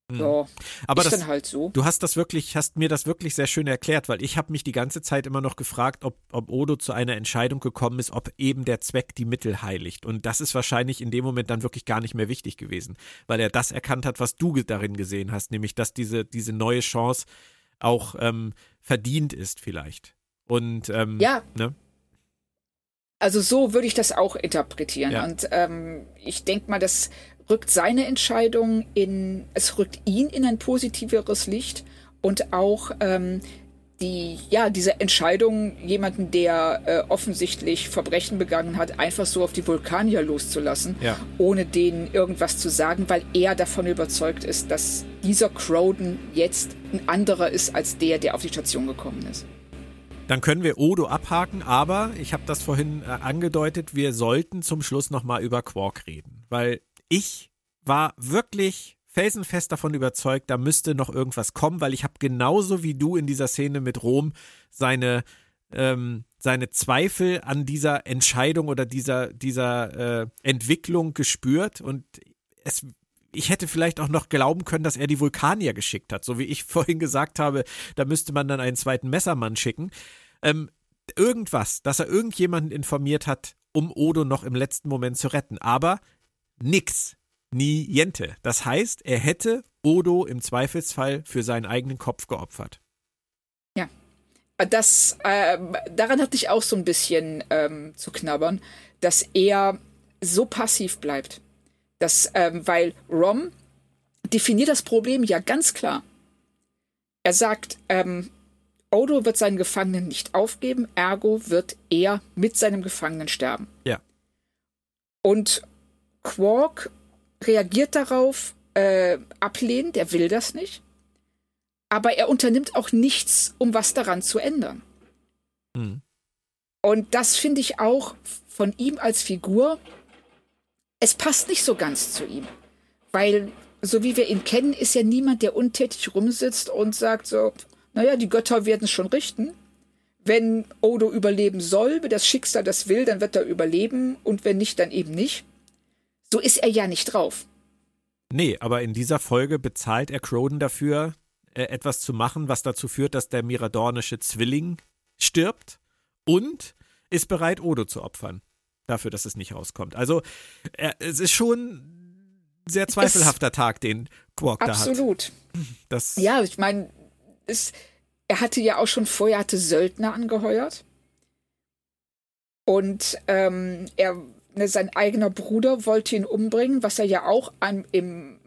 Mhm. Ja, aber ist das, dann halt so. Du hast das wirklich, hast mir das wirklich sehr schön erklärt, weil ich habe mich die ganze Zeit immer noch gefragt, ob, ob Odo zu einer Entscheidung gekommen ist, ob eben der Zweck die Mittel heiligt. Und das ist wahrscheinlich in dem Moment dann wirklich gar nicht mehr wichtig gewesen, weil er das erkannt hat, was du darin gesehen hast, nämlich dass diese, diese neue Chance auch ähm, verdient ist vielleicht. Und ähm, ja. Ne? Also so würde ich das auch interpretieren. Ja. Und ähm, ich denke mal, das rückt seine Entscheidung in, es rückt ihn in ein positiveres Licht und auch ähm, die, ja, diese Entscheidung, jemanden, der äh, offensichtlich Verbrechen begangen hat, einfach so auf die Vulkanier loszulassen, ja. ohne denen irgendwas zu sagen, weil er davon überzeugt ist, dass dieser Crowden jetzt ein anderer ist als der, der auf die Station gekommen ist. Dann können wir Odo abhaken, aber ich habe das vorhin äh, angedeutet, wir sollten zum Schluss nochmal über Quark reden, weil ich war wirklich felsenfest davon überzeugt, da müsste noch irgendwas kommen, weil ich habe genauso wie du in dieser Szene mit Rom seine ähm, seine Zweifel an dieser Entscheidung oder dieser dieser äh, Entwicklung gespürt und es ich hätte vielleicht auch noch glauben können, dass er die Vulkanier geschickt hat, so wie ich vorhin gesagt habe, da müsste man dann einen zweiten Messermann schicken. Ähm, irgendwas, dass er irgendjemanden informiert hat, um Odo noch im letzten Moment zu retten. Aber nix. Niente. Das heißt, er hätte Odo im Zweifelsfall für seinen eigenen Kopf geopfert. Ja. Das, äh, daran hatte ich auch so ein bisschen ähm, zu knabbern, dass er so passiv bleibt. Das, ähm, weil Rom definiert das Problem ja ganz klar. Er sagt, ähm, Odo wird seinen Gefangenen nicht aufgeben, ergo wird er mit seinem Gefangenen sterben. Ja. Und Quark reagiert darauf äh, ablehnend, er will das nicht. Aber er unternimmt auch nichts, um was daran zu ändern. Mhm. Und das finde ich auch von ihm als Figur, es passt nicht so ganz zu ihm. Weil, so wie wir ihn kennen, ist er niemand, der untätig rumsitzt und sagt so, naja, die Götter werden es schon richten. Wenn Odo überleben soll, wenn das Schicksal das will, dann wird er überleben und wenn nicht, dann eben nicht. So ist er ja nicht drauf. Nee, aber in dieser Folge bezahlt er Croden dafür, äh, etwas zu machen, was dazu führt, dass der miradornische Zwilling stirbt und ist bereit, Odo zu opfern. Dafür, dass es nicht rauskommt. Also, er, es ist schon ein sehr zweifelhafter es, Tag, den Quark da hat. Absolut. ja, ich meine, er hatte ja auch schon vorher hatte Söldner angeheuert. Und ähm, er Ne, sein eigener Bruder wollte ihn umbringen, was er ja auch an, im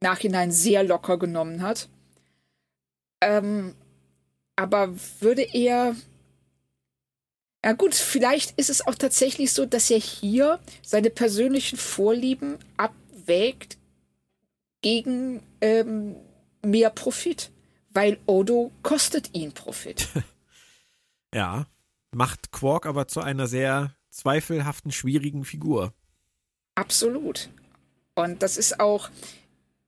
Nachhinein sehr locker genommen hat. Ähm, aber würde er. Ja gut, vielleicht ist es auch tatsächlich so, dass er hier seine persönlichen Vorlieben abwägt gegen ähm, mehr Profit, weil Odo kostet ihn Profit. ja, macht Quark aber zu einer sehr zweifelhaften, schwierigen Figur. Absolut. Und das ist auch,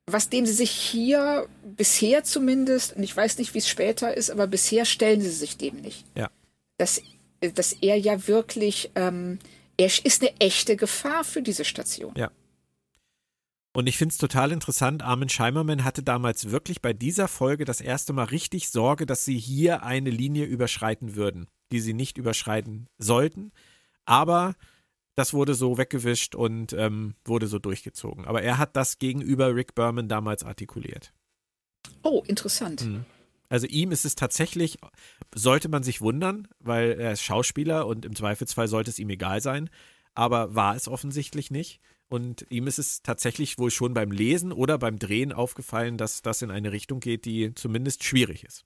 was dem sie sich hier bisher zumindest, und ich weiß nicht, wie es später ist, aber bisher stellen sie sich dem nicht. Ja. Dass, dass er ja wirklich, ähm, er ist eine echte Gefahr für diese Station. Ja. Und ich finde es total interessant, Armin Scheimerman hatte damals wirklich bei dieser Folge das erste Mal richtig Sorge, dass sie hier eine Linie überschreiten würden, die sie nicht überschreiten sollten. Aber das wurde so weggewischt und ähm, wurde so durchgezogen. Aber er hat das gegenüber Rick Berman damals artikuliert. Oh, interessant. Mhm. Also ihm ist es tatsächlich, sollte man sich wundern, weil er ist Schauspieler und im Zweifelsfall sollte es ihm egal sein, aber war es offensichtlich nicht. Und ihm ist es tatsächlich wohl schon beim Lesen oder beim Drehen aufgefallen, dass das in eine Richtung geht, die zumindest schwierig ist.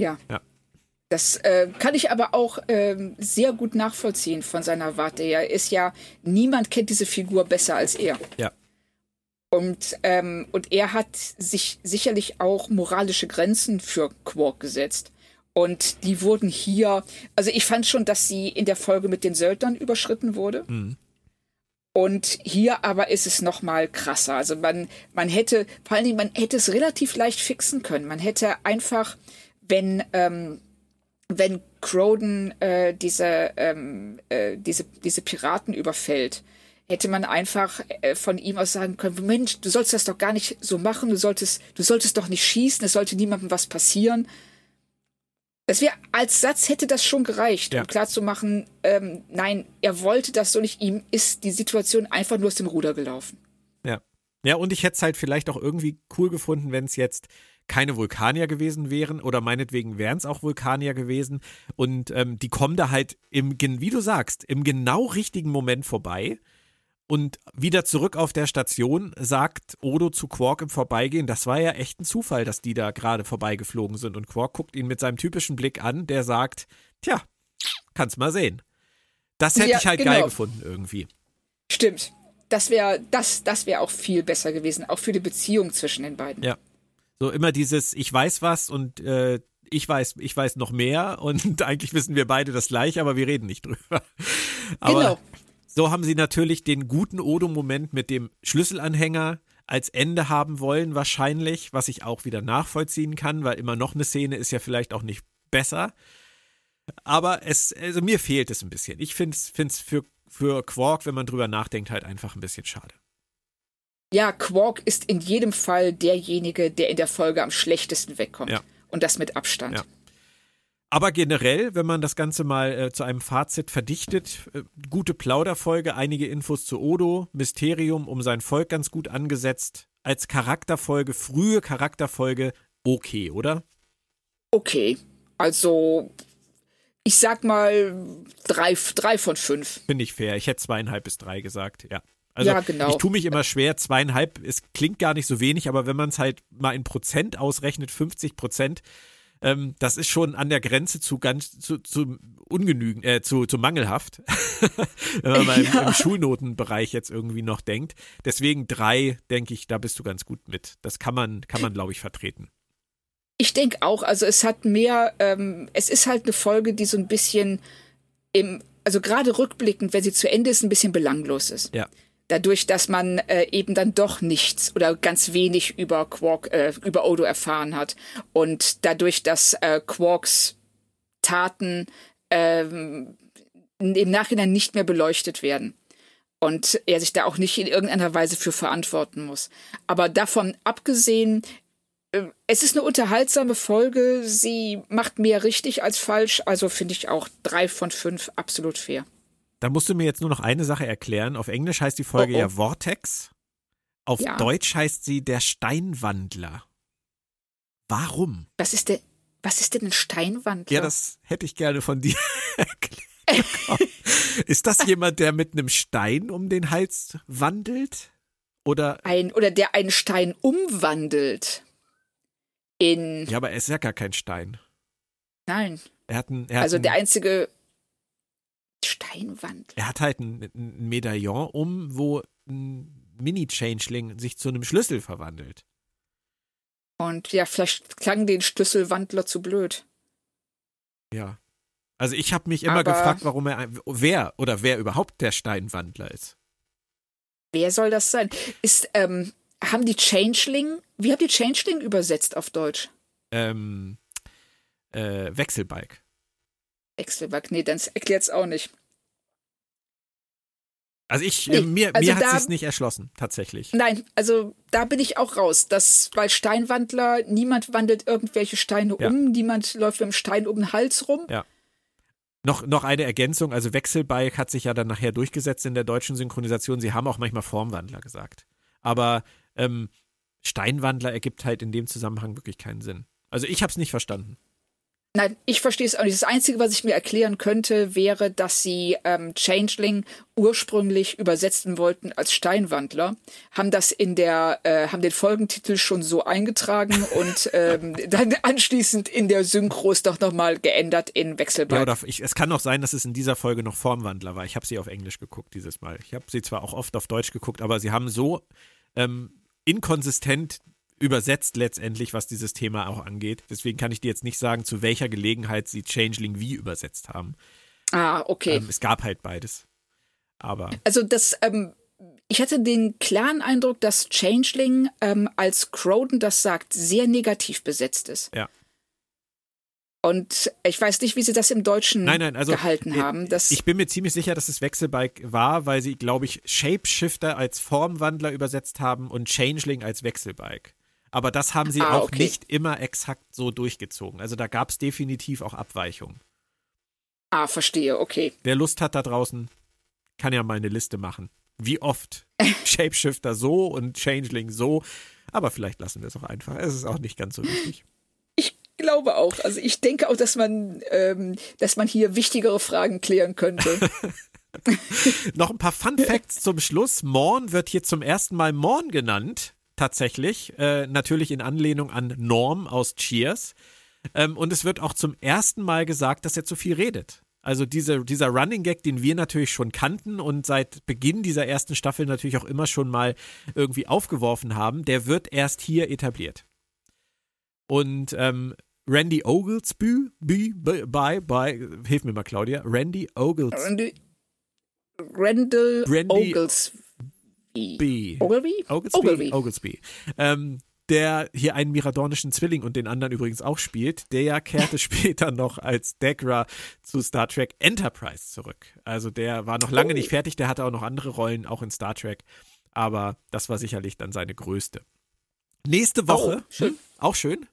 Ja. Ja. Das äh, kann ich aber auch ähm, sehr gut nachvollziehen von seiner Warte Er Ist ja, niemand kennt diese Figur besser als er. Ja. Und, ähm, und er hat sich sicherlich auch moralische Grenzen für Quark gesetzt. Und die wurden hier, also ich fand schon, dass sie in der Folge mit den Söldnern überschritten wurde. Mhm. Und hier aber ist es noch mal krasser. Also man, man hätte, vor allen Dingen, man hätte es relativ leicht fixen können. Man hätte einfach, wenn, ähm, wenn Croden äh, diese, ähm, äh, diese, diese Piraten überfällt, hätte man einfach äh, von ihm aus sagen können, Mensch, du sollst das doch gar nicht so machen, du solltest, du solltest doch nicht schießen, es sollte niemandem was passieren. Das wäre als Satz hätte das schon gereicht, ja. um klarzumachen, ähm, nein, er wollte das so nicht, ihm ist die Situation einfach nur aus dem Ruder gelaufen. Ja. Ja, und ich hätte es halt vielleicht auch irgendwie cool gefunden, wenn es jetzt keine Vulkanier gewesen wären oder meinetwegen wären es auch Vulkanier gewesen und ähm, die kommen da halt im, wie du sagst, im genau richtigen Moment vorbei und wieder zurück auf der Station sagt Odo zu Quark im Vorbeigehen, das war ja echt ein Zufall, dass die da gerade vorbeigeflogen sind. Und Quark guckt ihn mit seinem typischen Blick an, der sagt, tja, kannst mal sehen. Das hätte ja, ich halt genau. geil gefunden irgendwie. Stimmt. Das wäre das, das wäre auch viel besser gewesen, auch für die Beziehung zwischen den beiden. Ja. So immer dieses, ich weiß was und äh, ich weiß, ich weiß noch mehr und eigentlich wissen wir beide das gleiche, aber wir reden nicht drüber. Aber genau. So haben sie natürlich den guten Odo-Moment mit dem Schlüsselanhänger als Ende haben wollen, wahrscheinlich, was ich auch wieder nachvollziehen kann, weil immer noch eine Szene ist ja vielleicht auch nicht besser. Aber es, also mir fehlt es ein bisschen. Ich finde es für, für Quark, wenn man drüber nachdenkt, halt einfach ein bisschen schade. Ja, Quark ist in jedem Fall derjenige, der in der Folge am schlechtesten wegkommt. Ja. Und das mit Abstand. Ja. Aber generell, wenn man das Ganze mal äh, zu einem Fazit verdichtet, äh, gute Plauderfolge, einige Infos zu Odo, Mysterium um sein Volk ganz gut angesetzt. Als Charakterfolge, frühe Charakterfolge, okay, oder? Okay. Also, ich sag mal drei, drei von fünf. Bin ich fair. Ich hätte zweieinhalb bis drei gesagt, ja. Also ja, genau. ich tue mich immer schwer, zweieinhalb, es klingt gar nicht so wenig, aber wenn man es halt mal in Prozent ausrechnet, 50 Prozent, ähm, das ist schon an der Grenze zu ganz zu, zu ungenügend, äh, zu, zu mangelhaft, wenn man mal ja. im, im, Schulnotenbereich jetzt irgendwie noch denkt. Deswegen drei, denke ich, da bist du ganz gut mit. Das kann man, kann man, glaube ich, vertreten. Ich denke auch, also es hat mehr, ähm, es ist halt eine Folge, die so ein bisschen im, also gerade rückblickend, wenn sie zu Ende ist, ein bisschen belanglos ist. Ja dadurch, dass man äh, eben dann doch nichts oder ganz wenig über Quark, äh, über Odo erfahren hat und dadurch, dass äh, Quarks Taten ähm, im Nachhinein nicht mehr beleuchtet werden und er sich da auch nicht in irgendeiner Weise für verantworten muss. Aber davon abgesehen, äh, es ist eine unterhaltsame Folge. Sie macht mehr richtig als falsch. Also finde ich auch drei von fünf absolut fair. Da musst du mir jetzt nur noch eine Sache erklären. Auf Englisch heißt die Folge oh, oh. ja Vortex. Auf ja. Deutsch heißt sie der Steinwandler. Warum? Was ist denn, was ist denn ein Steinwandler? Ja, das hätte ich gerne von dir erklärt. ist das jemand, der mit einem Stein um den Hals wandelt? Oder, ein, oder der einen Stein umwandelt? In. Ja, aber er ist ja gar kein Stein. Nein. Er hat einen, er also hat der einzige Steinwand. Er hat halt ein, ein Medaillon um, wo ein Mini-Changeling sich zu einem Schlüssel verwandelt. Und ja, vielleicht klang den Schlüsselwandler zu blöd. Ja. Also ich habe mich immer Aber gefragt, warum er, wer oder wer überhaupt der Steinwandler ist. Wer soll das sein? Ist, ähm, haben die Changeling, wie habt ihr Changeling übersetzt auf Deutsch? Ähm, äh, Wechselbalg. Wechselbalg, nee, dann erklärt es auch nicht. Also ich, nee, mir, also mir hat es nicht erschlossen, tatsächlich. Nein, also da bin ich auch raus. Das, weil Steinwandler, niemand wandelt irgendwelche Steine ja. um, niemand läuft mit dem Stein um den Hals rum. Ja. Noch, noch eine Ergänzung, also Wechselbalg hat sich ja dann nachher durchgesetzt in der deutschen Synchronisation. Sie haben auch manchmal Formwandler gesagt. Aber ähm, Steinwandler ergibt halt in dem Zusammenhang wirklich keinen Sinn. Also ich habe es nicht verstanden. Nein, ich verstehe es auch nicht. Das Einzige, was ich mir erklären könnte, wäre, dass sie ähm, Changeling ursprünglich übersetzen wollten als Steinwandler, haben das in der, äh, haben den Folgentitel schon so eingetragen und ähm, dann anschließend in der Synchros doch nochmal geändert in Wechselbalg. Ja, oder ich, es kann auch sein, dass es in dieser Folge noch Formwandler war. Ich habe sie auf Englisch geguckt dieses Mal. Ich habe sie zwar auch oft auf Deutsch geguckt, aber sie haben so ähm, inkonsistent übersetzt letztendlich, was dieses Thema auch angeht. Deswegen kann ich dir jetzt nicht sagen, zu welcher Gelegenheit sie Changeling wie übersetzt haben. Ah, okay. Ähm, es gab halt beides. Aber. Also das, ähm, ich hatte den klaren Eindruck, dass Changeling, ähm, als Croden das sagt, sehr negativ besetzt ist. Ja. Und ich weiß nicht, wie sie das im Deutschen nein, nein, also, gehalten äh, haben. Das ich bin mir ziemlich sicher, dass es Wechselbalg war, weil sie, glaube ich, Shapeshifter als Formwandler übersetzt haben und Changeling als Wechselbalg. Aber das haben sie Ah, auch okay. nicht immer exakt so durchgezogen. Also da gab es definitiv auch Abweichungen. ah, verstehe, okay. Wer Lust hat da draußen, kann ja mal eine Liste machen. Wie oft Shapeshifter so und Changeling so. Aber vielleicht lassen wir es auch einfach. Es ist auch nicht ganz so wichtig. Ich glaube auch. Also ich denke auch, dass man, ähm, dass man hier wichtigere Fragen klären könnte. Noch ein paar Fun Facts zum Schluss. Morn wird hier zum ersten Mal Morn genannt. Tatsächlich. Äh, natürlich in Anlehnung an Norm aus Cheers. Ähm, und es wird auch zum ersten Mal gesagt, dass er zu viel redet. Also diese, dieser Running Gag, den wir natürlich schon kannten und seit Beginn dieser ersten Staffel natürlich auch immer schon mal irgendwie aufgeworfen haben, der wird erst hier etabliert. Und ähm, Randy Oglesby, by, by, by, hilf mir mal, Claudia, Randy Oglesby. Randy, Randall Randy- Oglesby. B. Ogilvy? Oglesby. Ogilvy. Oglesby. Ähm, der hier einen miradornischen Zwilling und den anderen übrigens auch spielt, der kehrte später noch als Degra zu Star Trek Enterprise zurück. Also der war noch lange Oh. nicht fertig, der hatte auch noch andere Rollen, auch in Star Trek. Aber das war sicherlich dann seine größte. Nächste Woche, Oh, schön. hm, auch schön,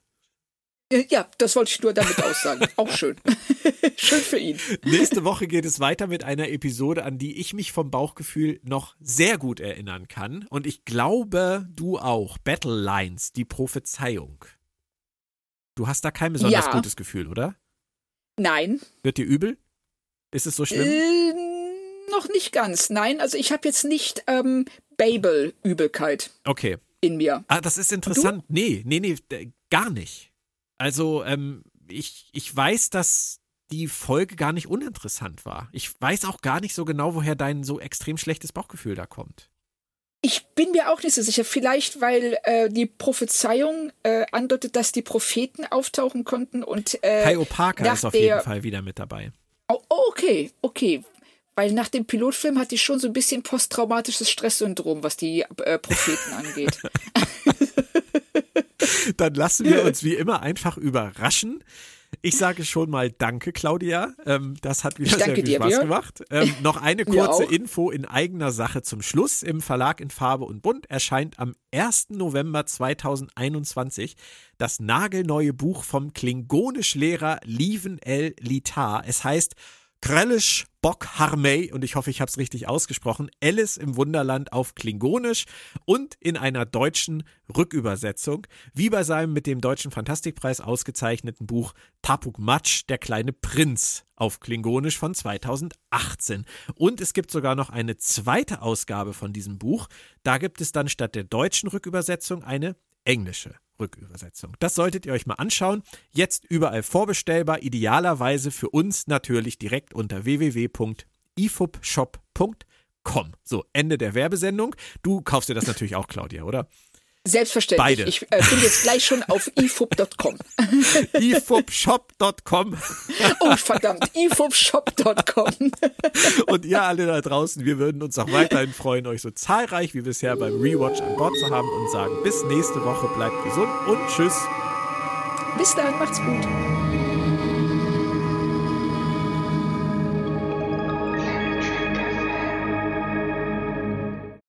Ja, das wollte ich nur damit aussagen. Auch schön. schön für ihn. Nächste Woche geht es weiter mit einer Episode, an die ich mich vom Bauchgefühl noch sehr gut erinnern kann. Und ich glaube, du auch. Battle Lines, die Prophezeiung. Du hast da kein besonders Ja. gutes Gefühl, oder? Nein, Wird dir übel? Ist es so schlimm? äh, noch nicht ganz. Nein, also ich habe jetzt nicht ähm, Babel-Übelkeit Okay. in mir. Ah, das ist interessant. Nee, nee, nee, gar nicht. Also, ähm, ich, ich weiß, dass die Folge gar nicht uninteressant war. Ich weiß auch gar nicht so genau, woher dein so extrem schlechtes Bauchgefühl da kommt. Ich bin mir auch nicht so sicher. Vielleicht, weil äh, die Prophezeiung äh, andeutet, dass die Propheten auftauchen konnten und äh, Kai Opaka ist auf der- jeden Fall wieder mit dabei. Oh, okay, okay. Weil nach dem Pilotfilm hatte ich schon so ein bisschen posttraumatisches Stresssyndrom, was die äh, Propheten angeht. Dann lassen wir uns wie immer einfach überraschen. Ich sage schon mal Danke, Claudia. Ähm, das hat wieder sehr viel dir, Spaß Björn. gemacht. Ähm, noch eine kurze. Info in eigener Sache zum Schluss. Im Verlag in Farbe und Bunt erscheint am 1. November 2021 das nagelneue Buch vom Klingonisch-Lehrer Lieven L. Litar. Es heißt Krellisch Bock Harmey und ich hoffe, ich habe es richtig ausgesprochen. Alice im Wunderland auf Klingonisch und in einer deutschen Rückübersetzung, wie bei seinem mit dem Deutschen Fantastikpreis ausgezeichneten Buch Tapuk Matsch, der kleine Prinz auf Klingonisch von 2018. Und es gibt sogar noch eine zweite Ausgabe von diesem Buch. Da gibt es dann statt der deutschen Rückübersetzung eine englische Rückübersetzung. Das solltet ihr euch mal anschauen. Jetzt überall vorbestellbar, idealerweise für uns natürlich direkt unter www.ifubshop.com. So, Ende der Werbesendung. Du kaufst dir das natürlich auch, Claudia, oder? Selbstverständlich. Beide. Ich äh, bin jetzt gleich schon auf ifub.com. ifubshop.com Oh, verdammt, ifubshop.com. und ihr alle da draußen, wir würden uns auch weiterhin freuen, euch so zahlreich wie bisher beim Rewatch an Bord zu haben und sagen bis nächste Woche, bleibt gesund und tschüss. Bis dann, macht's gut.